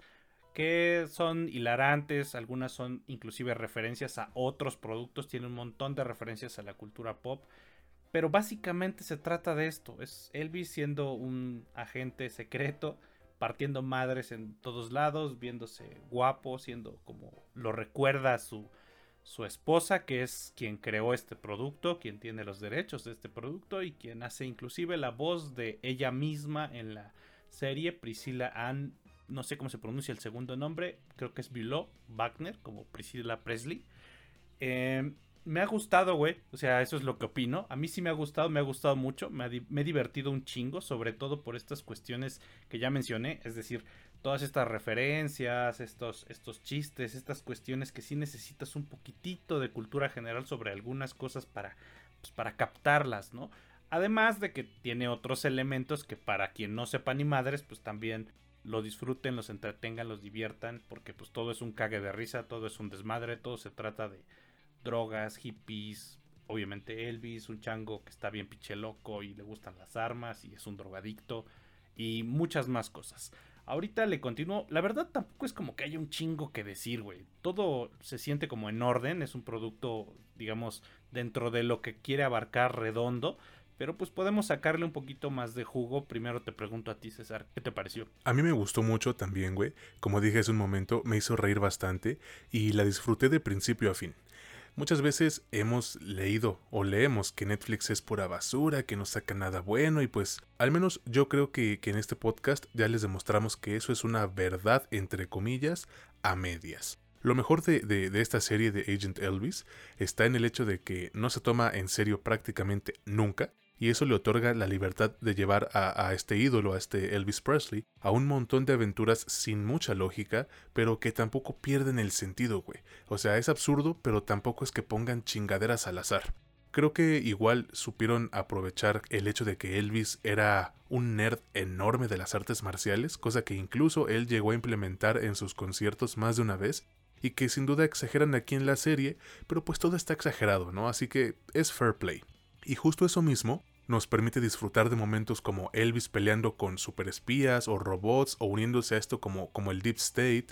que son hilarantes, algunas son inclusive referencias a otros productos, tiene un montón de referencias a la cultura pop, pero básicamente se trata de esto, es Elvis siendo un agente secreto partiendo madres en todos lados, viéndose guapo, siendo como lo recuerda su, su esposa, que es quien creó este producto, quien tiene los derechos de este producto y quien hace inclusive la voz de ella misma en la serie, Priscilla Ann, no sé cómo se pronuncia el segundo nombre, creo que es Below Wagner, como Priscilla Presley. Eh, me ha gustado, güey. O sea, eso es lo que opino. A mí sí me ha gustado, me ha gustado mucho. Me, he divertido un chingo, sobre todo por estas cuestiones que ya mencioné. Es decir, todas estas referencias, estos, estos chistes, estas cuestiones que sí necesitas un poquitito de cultura general sobre algunas cosas para, pues, para captarlas, ¿no? Además de que tiene otros elementos que para quien no sepa ni madres, pues también lo disfruten, los entretengan, los diviertan, porque pues todo es un cague de risa, todo es un desmadre, todo se trata de drogas, hippies, obviamente Elvis, un chango que está bien pinche loco y le gustan las armas y es un drogadicto y muchas más cosas. Ahorita le continúo, la verdad tampoco es como que haya un chingo que decir, güey. Todo se siente como en orden, es un producto, digamos, dentro de lo que quiere abarcar redondo. Pero pues podemos sacarle un poquito más de jugo. Primero te pregunto a ti, César, ¿qué te pareció? A mí me gustó mucho también, güey. Como dije hace un momento, me hizo reír bastante y la disfruté de principio a fin. Muchas veces hemos leído o leemos que Netflix es pura basura, que no saca nada bueno y pues al menos yo creo que, en este podcast ya les demostramos que eso es una verdad entre comillas a medias. Lo mejor de, de, esta serie de Agent Elvis está en el hecho de que no se toma en serio prácticamente nunca y eso le otorga la libertad de llevar a, este ídolo, a este Elvis Presley, a un montón de aventuras sin mucha lógica, pero que tampoco pierden el sentido, güey. O sea, es absurdo, pero tampoco es que pongan chingaderas al azar. Creo que igual supieron aprovechar el hecho de que Elvis era un nerd enorme de las artes marciales, cosa que incluso él llegó a implementar en sus conciertos más de una vez, y que sin duda exageran aquí en la serie, pero pues todo está exagerado, ¿no? Así que es fair play. Y justo eso mismo nos permite disfrutar de momentos como Elvis peleando con superespías o robots o uniéndose a esto como, como el Deep State,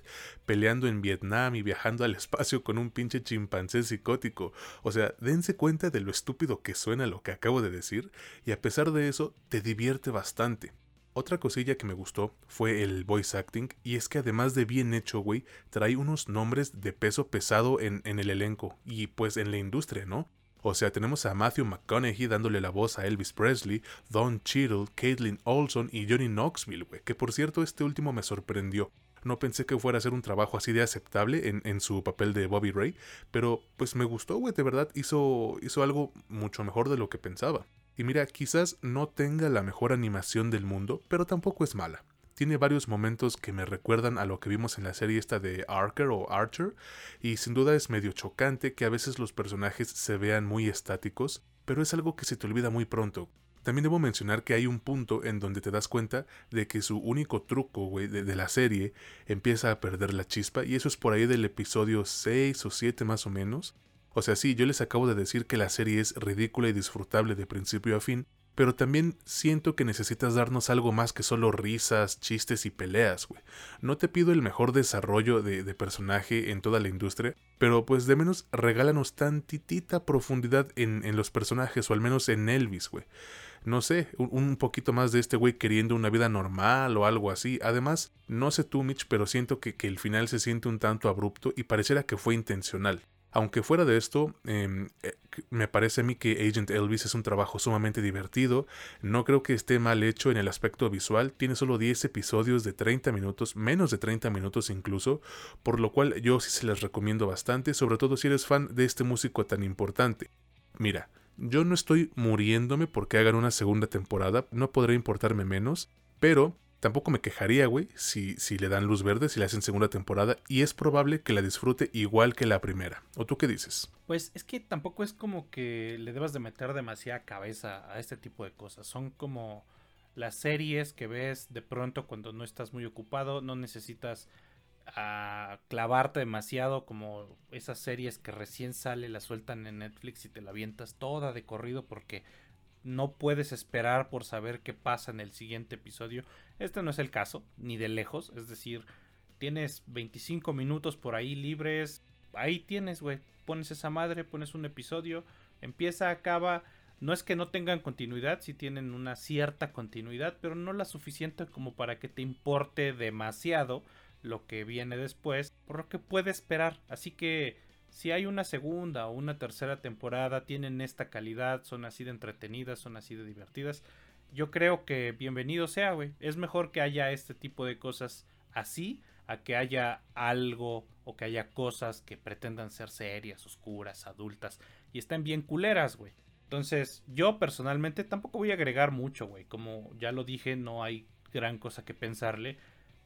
peleando en Vietnam y viajando al [LAUGHS] espacio con un pinche chimpancé psicótico. O sea, dense cuenta de lo estúpido que suena lo que acabo de decir y a pesar de eso te divierte bastante. Otra cosilla que me gustó fue el voice acting y es que además de bien hecho, güey, trae unos nombres de peso pesado en, en el elenco y pues en la industria, ¿no? O sea, tenemos a Matthew McConaughey dándole la voz a Elvis Presley, Don Cheadle, Caitlin Olson y Johnny Knoxville, güey. Que por cierto, este último me sorprendió. No pensé que fuera a ser un trabajo así de aceptable en, en su papel de Bobby Ray, pero pues me gustó, güey, de verdad hizo, hizo algo mucho mejor de lo que pensaba. Y mira, quizás no tenga la mejor animación del mundo, pero tampoco es mala. Tiene varios momentos que me recuerdan a lo que vimos en la serie esta de Archer o Archer, y sin duda es medio chocante que a veces los personajes se vean muy estáticos, pero es algo que se te olvida muy pronto. También debo mencionar que hay un punto en donde te das cuenta de que su único truco, de, de, la serie empieza a perder la chispa, y eso es por ahí del episodio 6 o 7 más o menos. O sea, sí, yo les acabo de decir que la serie es ridícula y disfrutable de principio a fin, pero también siento que necesitas darnos algo más que solo risas, chistes y peleas, güey. No te pido el mejor desarrollo de, personaje en toda la industria, pero pues de menos regálanos tantitita profundidad en, los personajes, o al menos en Elvis, güey. No sé, un, un, poquito más de este güey queriendo una vida normal o algo así. Además, no sé tú, Mitch, pero siento que, que el final se siente un tanto abrupto y pareciera que fue intencional. Aunque fuera de esto, eh, me parece a mí que Agent Elvis es un trabajo sumamente divertido. No creo que esté mal hecho en el aspecto visual. Tiene solo 10 episodios de 30 minutos, menos de 30 minutos incluso, por lo cual yo sí se les recomiendo bastante, sobre todo si eres fan de este músico tan importante. Mira, yo no estoy muriéndome porque hagan una segunda temporada, no podré importarme menos, pero Tampoco me quejaría, güey, si, si le dan luz verde, si le hacen segunda temporada, y es probable que la disfrute igual que la primera. ¿O tú qué dices? Pues es que tampoco es como que le debas de meter demasiada cabeza a este tipo de cosas. Son como las series que ves de pronto cuando no estás muy ocupado, no necesitas a clavarte demasiado como esas series que recién sale, la sueltan en Netflix y te la avientas toda de corrido porque no puedes esperar por saber qué pasa en el siguiente episodio. Este no es el caso, ni de lejos. Es decir, tienes 25 minutos por ahí libres. Ahí tienes, güey. Pones esa madre, pones un episodio. Empieza, acaba. No es que no tengan continuidad, sí tienen una cierta continuidad, pero no la suficiente como para que te importe demasiado lo que viene después, por lo que puede esperar. Así que si hay una segunda o una tercera temporada, tienen esta calidad, son así de entretenidas, son así de divertidas, yo creo que bienvenido sea, güey. Es mejor que haya este tipo de cosas así a que haya algo o que haya cosas que pretendan ser serias, oscuras, adultas y estén bien culeras, güey. Entonces, yo personalmente tampoco voy a agregar mucho, güey. Como ya lo dije, no hay gran cosa que pensarle.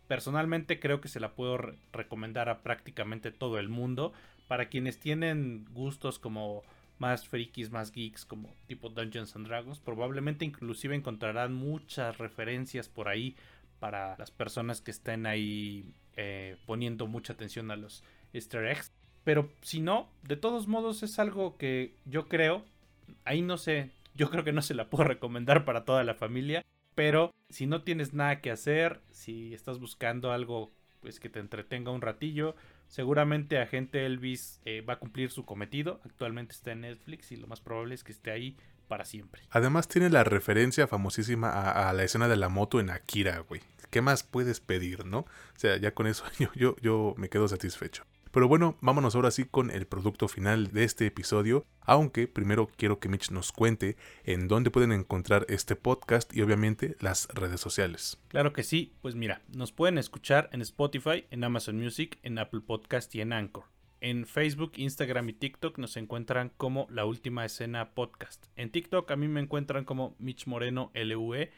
Personalmente creo que se la puedo re recomendar a prácticamente todo el mundo para quienes tienen gustos como más frikis, más geeks, como tipo Dungeons and Dragons, probablemente inclusive encontrarán muchas referencias por ahí para las personas que estén ahí eh, poniendo mucha atención a los easter eggs. Pero si no, de todos modos es algo que yo creo, ahí no sé, yo creo que no se la puedo recomendar para toda la familia, pero si no tienes nada que hacer, si estás buscando algo pues que te entretenga un ratillo, Seguramente Agente Elvis eh, va a cumplir su cometido. Actualmente está en Netflix y lo más probable es que esté ahí para siempre. Además tiene la referencia famosísima a, a la escena de la moto en Akira, güey. ¿Qué más puedes pedir, no? O sea, ya con eso [LAUGHS] yo, yo, yo me quedo satisfecho. Pero bueno, vámonos ahora sí con el producto final de este episodio, aunque primero quiero que Mitch nos cuente en dónde pueden encontrar este podcast y obviamente las redes sociales. Claro que sí, pues mira, nos pueden escuchar en Spotify, en Amazon Music, en Apple Podcast y en Anchor. En Facebook, Instagram y TikTok nos encuentran como La Última Escena Podcast. En TikTok a mí me encuentran como Mitch Moreno LUE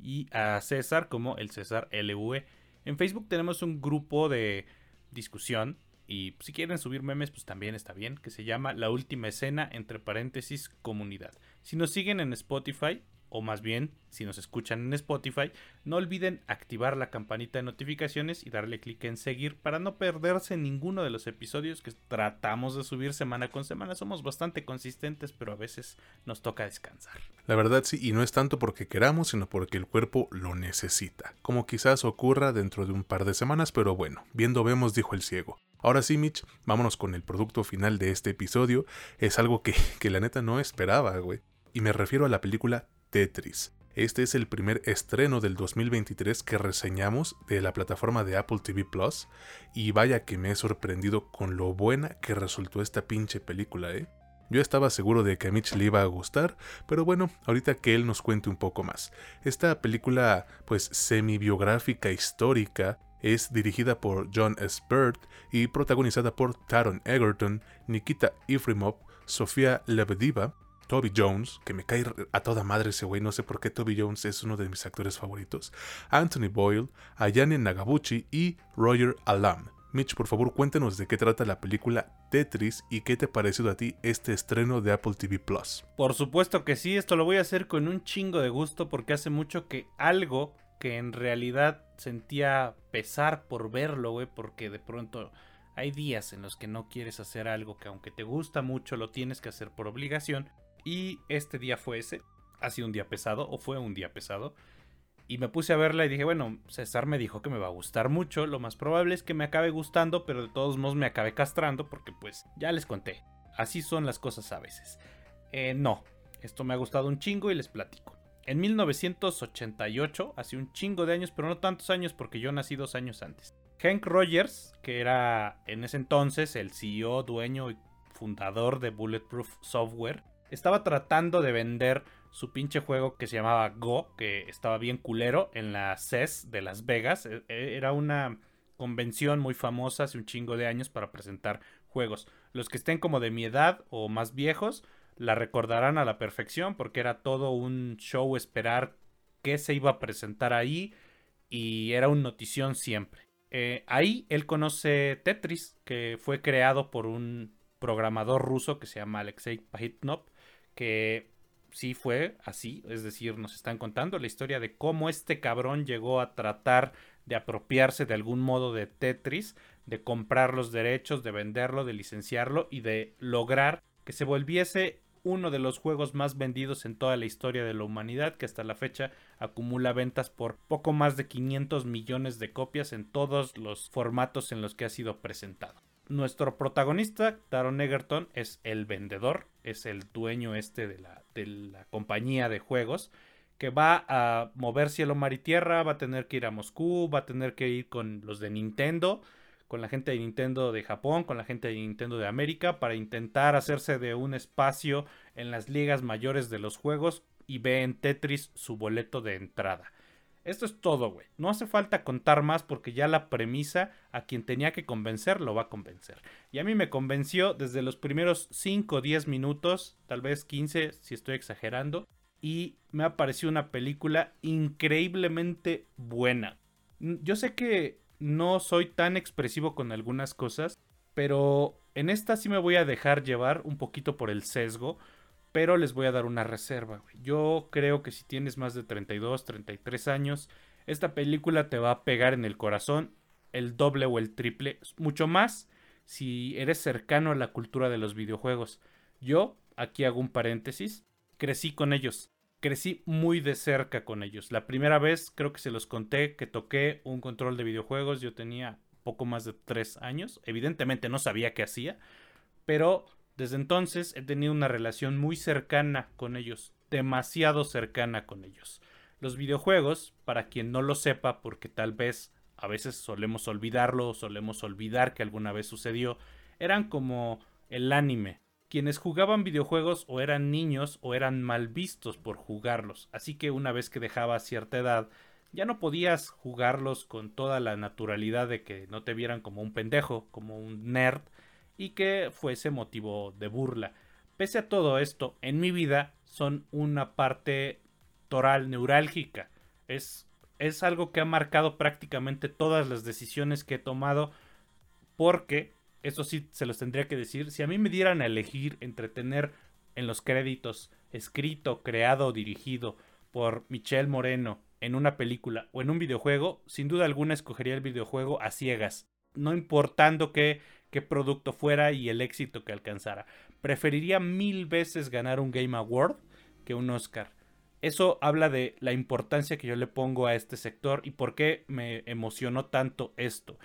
y a César como el César LUE. En Facebook tenemos un grupo de discusión y si quieren subir memes, pues también está bien, que se llama La Última Escena, entre paréntesis, comunidad. Si nos siguen en Spotify, o más bien, si nos escuchan en Spotify, no olviden activar la campanita de notificaciones y darle clic en seguir para no perderse ninguno de los episodios que tratamos de subir semana con semana. Somos bastante consistentes, pero a veces nos toca descansar. La verdad sí, y no es tanto porque queramos, sino porque el cuerpo lo necesita. Como quizás ocurra dentro de un par de semanas, pero bueno, viendo vemos, dijo el ciego. Ahora sí, Mitch, vámonos con el producto final de este episodio. Es algo que, [LAUGHS] que la neta no esperaba, güey. Y me refiero a la película Tetris. Este es el primer estreno del 2023 que reseñamos de la plataforma de Apple TV Plus. Y vaya que me he sorprendido con lo buena que resultó esta pinche película, ¿eh? Yo estaba seguro de que a Mitch le iba a gustar, pero bueno, ahorita que él nos cuente un poco más. Esta película, pues semi-biográfica histórica, es dirigida por John S. Bird y protagonizada por Taron Egerton, Nikita Ifrimov, Sofía Lebediva, Toby Jones, que me cae a toda madre ese güey, no sé por qué Toby Jones es uno de mis actores favoritos, Anthony Boyle, Ayane Nagabuchi y Roger Alam. Mitch, por favor, cuéntanos de qué trata la película Tetris y qué te ha parecido a ti este estreno de Apple TV Plus. Por supuesto que sí, esto lo voy a hacer con un chingo de gusto porque hace mucho que algo que en realidad sentía pesar por verlo, güey, porque de pronto hay días en los que no quieres hacer algo que aunque te gusta mucho lo tienes que hacer por obligación y este día fue ese. Ha sido un día pesado o fue un día pesado. Y me puse a verla y dije, bueno, César me dijo que me va a gustar mucho. Lo más probable es que me acabe gustando, pero de todos modos me acabe castrando porque pues ya les conté. Así son las cosas a veces. Eh, no, esto me ha gustado un chingo y les platico. En 1988, hace un chingo de años, pero no tantos años porque yo nací dos años antes. Hank Rogers, que era en ese entonces el CEO, dueño y fundador de Bulletproof Software, estaba tratando de vender su pinche juego que se llamaba Go, que estaba bien culero en la CES de Las Vegas. E, e, era una convención muy famosa hace un chingo de años para presentar juegos. Los que estén como de mi edad o más viejos la recordarán a la perfección porque era todo un show esperar qué se iba a presentar ahí y era un notición siempre. Eh, ahí él conoce Tetris, que fue creado por un programador ruso que se llama Alexei Pahitnov que sí fue así, es decir, nos están contando la historia de cómo este cabrón llegó a tratar de apropiarse de algún modo de Tetris, de comprar los derechos, de venderlo, de licenciarlo y de lograr que se volviese uno de los juegos más vendidos en toda la historia de la humanidad, que hasta la fecha acumula ventas por poco más de 500 millones de copias en todos los formatos en los que ha sido presentado. Nuestro protagonista, Taron Egerton, es el vendedor, es el dueño este de la, de la compañía de juegos, que va a mover cielo, mar y tierra, va a tener que ir a Moscú, va a tener que ir con los de Nintendo, con la gente de Nintendo de Japón, con la gente de Nintendo de América, para intentar hacerse de un espacio en las ligas mayores de los juegos y ve en Tetris su boleto de entrada. Esto es todo, güey. No hace falta contar más porque ya la premisa a quien tenía que convencer lo va a convencer. Y a mí me convenció desde los primeros 5 o 10 minutos, tal vez 15 si estoy exagerando. Y me ha parecido una película increíblemente buena. Yo sé que no soy tan expresivo con algunas cosas, pero en esta sí me voy a dejar llevar un poquito por el sesgo pero les voy a dar una reserva. Yo creo que si tienes más de 32, 33 años, esta película te va a pegar en el corazón el doble o el triple, mucho más si eres cercano a la cultura de los videojuegos. Yo, aquí hago un paréntesis, crecí con ellos, crecí muy de cerca con ellos. La primera vez creo que se los conté que toqué un control de videojuegos, yo tenía poco más de 3 años, evidentemente no sabía qué hacía, pero desde entonces he tenido una relación muy cercana con ellos, demasiado cercana con ellos. Los videojuegos, para quien no lo sepa, porque tal vez a veces solemos olvidarlo o solemos olvidar que alguna vez sucedió, eran como el anime. Quienes jugaban videojuegos o eran niños o eran mal vistos por jugarlos, así que una vez que dejaba cierta edad, ya no podías jugarlos con toda la naturalidad de que no te vieran como un pendejo, como un nerd, y que fuese motivo de burla. Pese a todo esto, en mi vida son una parte toral neurálgica. Es, es algo que ha marcado prácticamente todas las decisiones que he tomado porque, eso sí se los tendría que decir, si a mí me dieran a elegir entre tener en los créditos escrito, creado o dirigido por Michelle Moreno en una película o en un videojuego, sin duda alguna escogería el videojuego a ciegas, no importando que qué producto fuera y el éxito que alcanzara. Preferiría mil veces ganar un Game Award que un Oscar. Eso habla de la importancia que yo le pongo a este sector y por qué me emocionó tanto esto.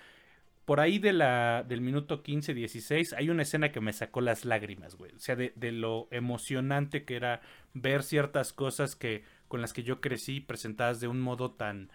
Por ahí de la, del minuto 15-16 hay una escena que me sacó las lágrimas, güey. O sea, de, de, lo emocionante que era ver ciertas cosas que, con las que yo crecí presentadas de un modo tan,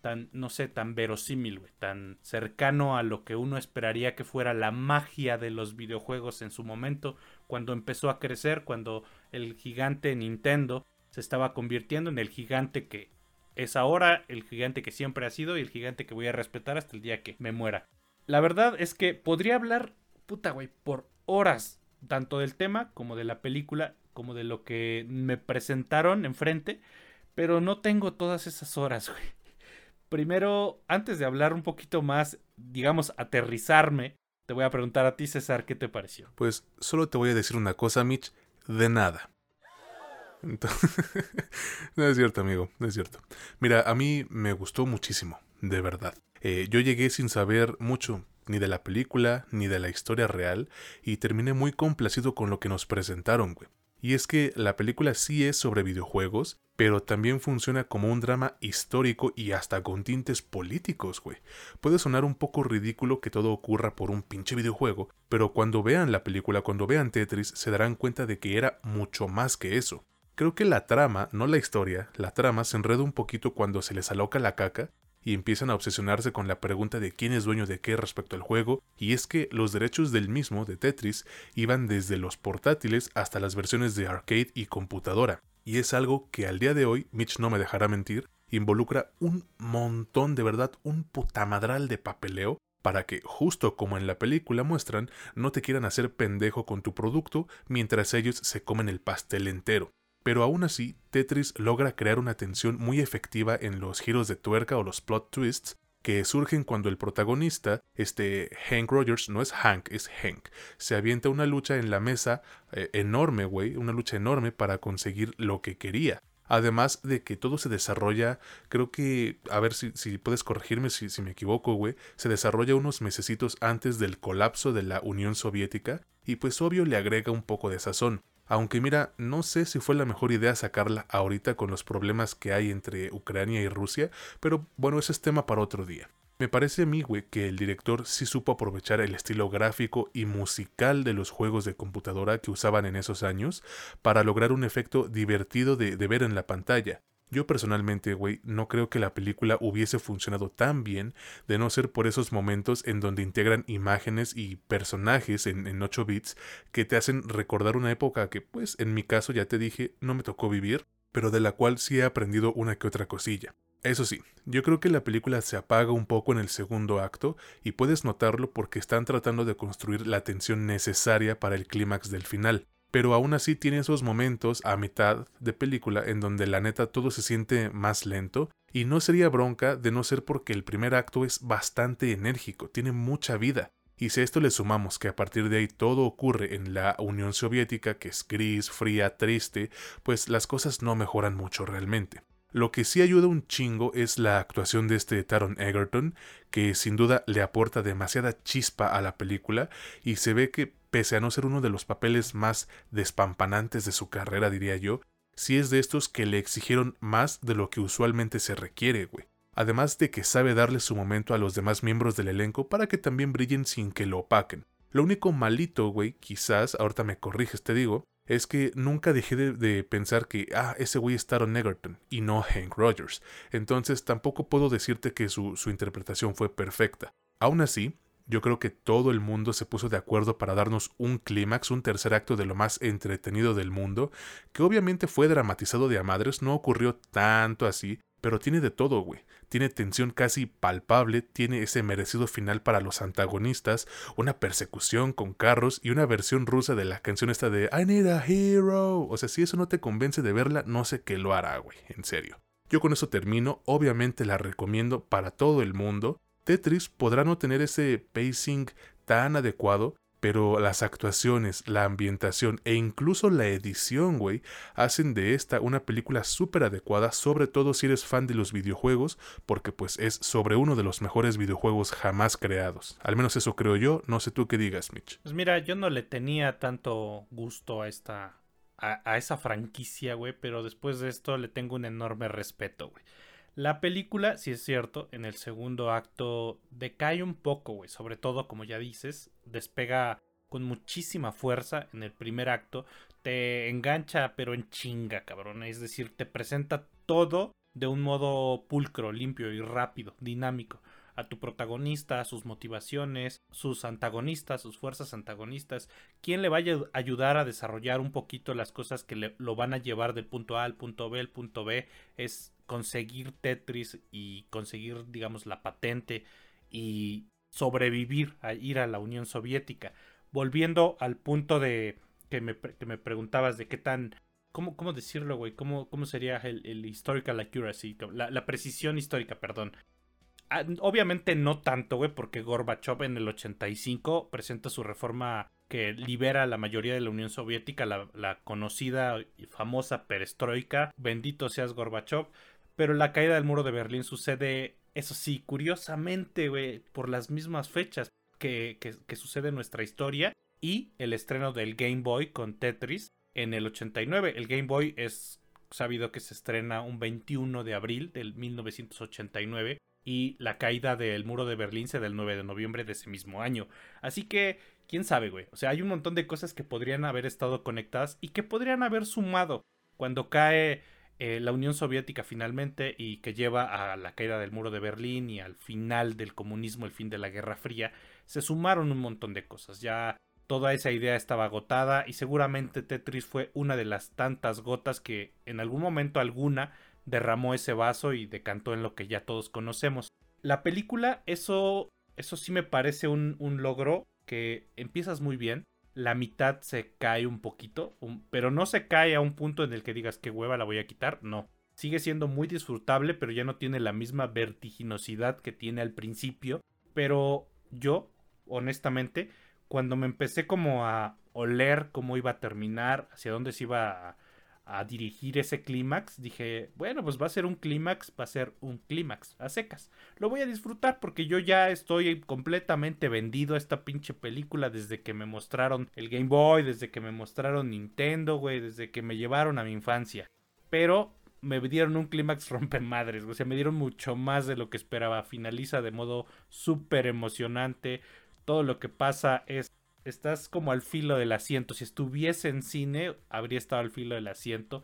tan, no sé, tan verosímil, güey, tan cercano a lo que uno esperaría que fuera la magia de los videojuegos en su momento, cuando empezó a crecer, cuando el gigante Nintendo se estaba convirtiendo en el gigante que es ahora, el gigante que siempre ha sido y el gigante que voy a respetar hasta el día que me muera. La verdad es que podría hablar, puta, güey, por horas, tanto del tema como de la película, como de lo que me presentaron enfrente, pero no tengo todas esas horas, [LAUGHS] güey primero, antes de hablar un poquito más, digamos, aterrizarme, te voy a preguntar a ti, César, ¿qué te pareció? Pues solo te voy a decir una cosa, Mitch, de nada. [LAUGHS] no es cierto, amigo, no es cierto. Mira, a mí me gustó muchísimo, de verdad. Eh, yo llegué sin saber mucho, ni de la película, ni de la historia real, y terminé muy complacido con lo que nos presentaron, güey. Y es que la película sí es sobre videojuegos, pero también funciona como un drama histórico y hasta con tintes políticos, güey. Puede sonar un poco ridículo que todo ocurra por un pinche videojuego, pero cuando vean la película, cuando vean Tetris, se darán cuenta de que era mucho más que eso. Creo que la trama, no la historia, la trama se enreda un poquito cuando se les aloca la caca y empiezan a obsesionarse con la pregunta de quién es dueño de qué respecto al juego, y es que los derechos del mismo, de Tetris, iban desde los portátiles hasta las versiones de arcade y computadora. Y es algo que al día de hoy, Mitch no me dejará mentir, involucra un montón de verdad, un putamadral de papeleo para que, justo como en la película muestran, no te quieran hacer pendejo con tu producto mientras ellos se comen el pastel entero. Pero aún así, Tetris logra crear una tensión muy efectiva en los giros de tuerca o los plot twists que surgen cuando el protagonista, este Hank Rogers, no es Hank, es Hank, se avienta una lucha en la mesa eh, enorme, güey, una lucha enorme para conseguir lo que quería. Además de que todo se desarrolla, creo que, a ver si, si puedes corregirme si, si me equivoco, güey, se desarrolla unos mesecitos antes del colapso de la Unión Soviética y pues obvio le agrega un poco de sazón. Aunque mira, no sé si fue la mejor idea sacarla ahorita con los problemas que hay entre Ucrania y Rusia, pero bueno, ese es tema para otro día. Me parece a mí, güey, que el director sí supo aprovechar el estilo gráfico y musical de los juegos de computadora que usaban en esos años para lograr un efecto divertido de, de ver en la pantalla. Yo personalmente, güey, no creo que la película hubiese funcionado tan bien de no ser por esos momentos en donde integran imágenes y personajes en, en 8 bits que te hacen recordar una época que, pues, en mi caso ya te dije, no me tocó vivir, pero de la cual sí he aprendido una que otra cosilla. Eso sí, yo creo que la película se apaga un poco en el segundo acto y puedes notarlo porque están tratando de construir la tensión necesaria para el clímax del final pero aún así tiene esos momentos a mitad de película en donde la neta todo se siente más lento y no sería bronca de no ser porque el primer acto es bastante enérgico, tiene mucha vida. Y si a esto le sumamos que a partir de ahí todo ocurre en la Unión Soviética, que es gris, fría, triste, pues las cosas no mejoran mucho realmente. Lo que sí ayuda un chingo es la actuación de este Taron Egerton, que sin duda le aporta demasiada chispa a la película y se ve que pese a no ser uno de los papeles más despampanantes de su carrera, diría yo, sí es de estos que le exigieron más de lo que usualmente se requiere, güey. Además de que sabe darle su momento a los demás miembros del elenco para que también brillen sin que lo opaquen. Lo único malito, güey, quizás, ahorita me corriges, te digo, es que nunca dejé de, pensar que, ah, ese güey es Taron Egerton y no Hank Rogers. Entonces tampoco puedo decirte que su, su interpretación fue perfecta. Aún así, yo creo que todo el mundo se puso de acuerdo para darnos un clímax, un tercer acto de lo más entretenido del mundo, que obviamente fue dramatizado de a madres, no ocurrió tanto así, pero tiene de todo, güey. Tiene tensión casi palpable, tiene ese merecido final para los antagonistas, una persecución con carros y una versión rusa de la canción esta de I need a hero. O sea, si eso no te convence de verla, no sé qué lo hará, güey, en serio. Yo con eso termino, obviamente la recomiendo para todo el mundo. Tetris podrá no tener ese pacing tan adecuado, pero las actuaciones, la ambientación e incluso la edición, güey, hacen de esta una película súper adecuada, sobre todo si eres fan de los videojuegos, porque pues es sobre uno de los mejores videojuegos jamás creados. Al menos eso creo yo, no sé tú qué digas, Mitch. Pues mira, yo no le tenía tanto gusto a esta... a, esa franquicia, güey, pero después de esto le tengo un enorme respeto, güey. La película, si es cierto, en el segundo acto decae un poco, güey. Sobre todo, como ya dices, despega con muchísima fuerza en el primer acto. Te engancha, pero en chinga, cabrón. Es decir, te presenta todo de un modo pulcro, limpio y rápido, dinámico a tu protagonista, sus motivaciones, sus antagonistas, sus fuerzas antagonistas, quién le vaya a ayudar a desarrollar un poquito las cosas que le, lo van a llevar del punto A al punto B, el punto B es conseguir Tetris y conseguir, digamos, la patente y sobrevivir a ir a la Unión Soviética. Volviendo al punto de que me, que me preguntabas de qué tan ¿Cómo, ¿Cómo, decirlo, güey? ¿Cómo, ¿Cómo, sería el, el historical accuracy? La, la, precisión histórica, perdón. Ah, obviamente no tanto, güey, porque Gorbachev en el 85 presenta su reforma que libera a la mayoría de la Unión Soviética, la, conocida y famosa perestroika. Bendito seas Gorbachev. Pero la caída del muro de Berlín sucede, eso sí, curiosamente, güey, por las mismas fechas que, que, que sucede en nuestra historia. Y el estreno del Game Boy con Tetris en el 89. El Game Boy es sabido que se estrena un 21 de abril del 1989 y la caída del muro de Berlín se del 9 de noviembre de ese mismo año. Así que, quién sabe, güey. O sea, hay un montón de cosas que podrían haber estado conectadas y que podrían haber sumado cuando cae eh, la Unión Soviética finalmente y que lleva a la caída del muro de Berlín y al final del comunismo, el fin de la Guerra Fría. Se sumaron un montón de cosas. Ya toda esa idea estaba agotada y seguramente Tetris fue una de las tantas gotas que en algún momento alguna derramó ese vaso y decantó en lo que ya todos conocemos. La película, eso, eso sí me parece un, un logro que empiezas muy bien, la mitad se cae un poquito, pero no se cae a un punto en el que digas que hueva la voy a quitar, no. Sigue siendo muy disfrutable, pero ya no tiene la misma vertiginosidad que tiene al principio. Pero yo, honestamente, cuando me empecé como a oler cómo iba a terminar, hacia dónde se iba a, a dirigir ese clímax, dije, bueno, pues va a ser un clímax, va a ser un clímax, a secas. Lo voy a disfrutar porque yo ya estoy completamente vendido a esta pinche película desde que me mostraron el Game Boy, desde que me mostraron Nintendo, güey, desde que me llevaron a mi infancia. Pero me dieron un clímax [LAUGHS] rompemadres, o sea, me dieron mucho más de lo que esperaba. Finaliza de modo súper emocionante. Todo lo que pasa es estás como al filo del asiento. Si estuviese en cine, habría estado al filo del asiento,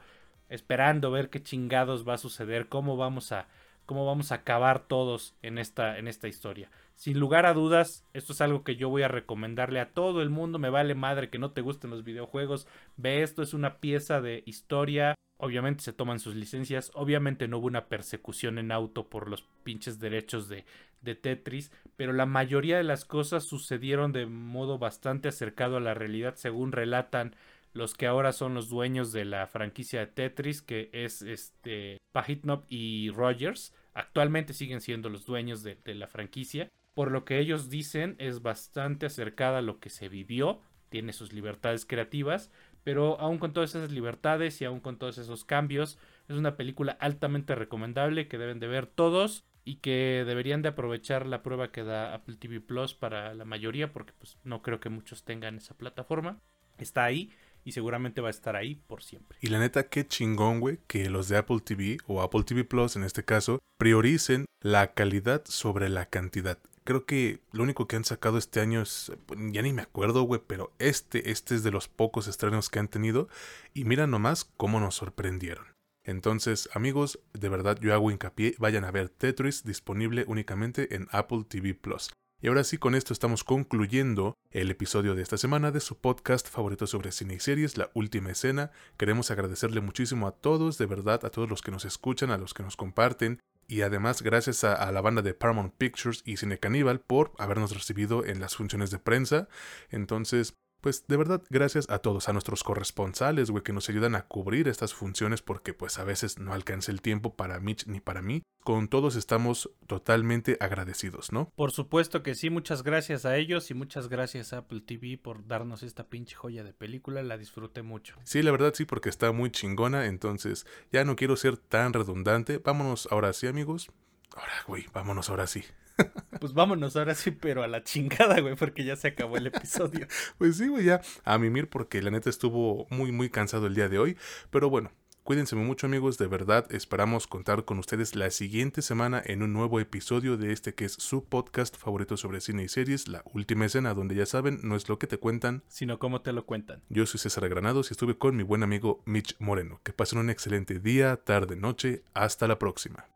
esperando ver qué chingados va a suceder, cómo vamos a, cómo vamos a acabar todos en esta, en esta historia. Sin lugar a dudas, esto es algo que yo voy a recomendarle a todo el mundo. Me vale madre que no te gusten los videojuegos. Ve esto, es una pieza de historia Obviamente se toman sus licencias. Obviamente no hubo una persecución en auto por los pinches derechos de, de, Tetris. Pero la mayoría de las cosas sucedieron de modo bastante acercado a la realidad. Según relatan los que ahora son los dueños de la franquicia de Tetris. Que es este Pajitnov y Rogers. Actualmente siguen siendo los dueños de, de la franquicia. Por lo que ellos dicen es bastante acercada a lo que se vivió. Tiene sus libertades creativas pero aún con todas esas libertades y aún con todos esos cambios, es una película altamente recomendable que deben de ver todos y que deberían de aprovechar la prueba que da Apple TV Plus para la mayoría, porque pues no creo que muchos tengan esa plataforma. Está ahí y seguramente va a estar ahí por siempre. Y la neta, qué chingón, güey, que los de Apple TV o Apple TV Plus en este caso prioricen la calidad sobre la cantidad creo que lo único que han sacado este año es, ya ni me acuerdo, güey, pero este, este es de los pocos estrenos que han tenido y mira nomás cómo nos sorprendieron. Entonces, amigos, de verdad yo hago hincapié, vayan a ver Tetris disponible únicamente en Apple TV Plus. Y ahora sí, con esto estamos concluyendo el episodio de esta semana de su podcast favorito sobre cine y series, La Última Escena. Queremos agradecerle muchísimo a todos, de verdad, a todos los que nos escuchan, a los que nos comparten, y además gracias a, la banda de Paramount Pictures y Cine Caníbal por habernos recibido en las funciones de prensa. Entonces, pues de verdad, gracias a todos, a nuestros corresponsales, güey, que nos ayudan a cubrir estas funciones porque pues a veces no alcanza el tiempo para Mitch ni para mí. Con todos estamos totalmente agradecidos, ¿no? Por supuesto que sí, muchas gracias a ellos y muchas gracias a Apple TV por darnos esta pinche joya de película, la disfruté mucho. Sí, la verdad sí, porque está muy chingona, entonces ya no quiero ser tan redundante. Vámonos ahora sí, amigos. Ahora, güey, vámonos ahora sí. Pues vámonos ahora sí, pero a la chingada, güey, porque ya se acabó el episodio. [LAUGHS] pues sí, güey, ya a mimir porque la neta estuvo muy, muy cansado el día de hoy. Pero bueno, Cuídense mucho amigos, de verdad esperamos contar con ustedes la siguiente semana en un nuevo episodio de este que es su podcast favorito sobre cine y series, La Última Escena, donde ya saben, no es lo que te cuentan, sino cómo te lo cuentan. Yo soy César Granados y estuve con mi buen amigo Mitch Moreno. Que pasen un excelente día, tarde, noche, hasta la próxima.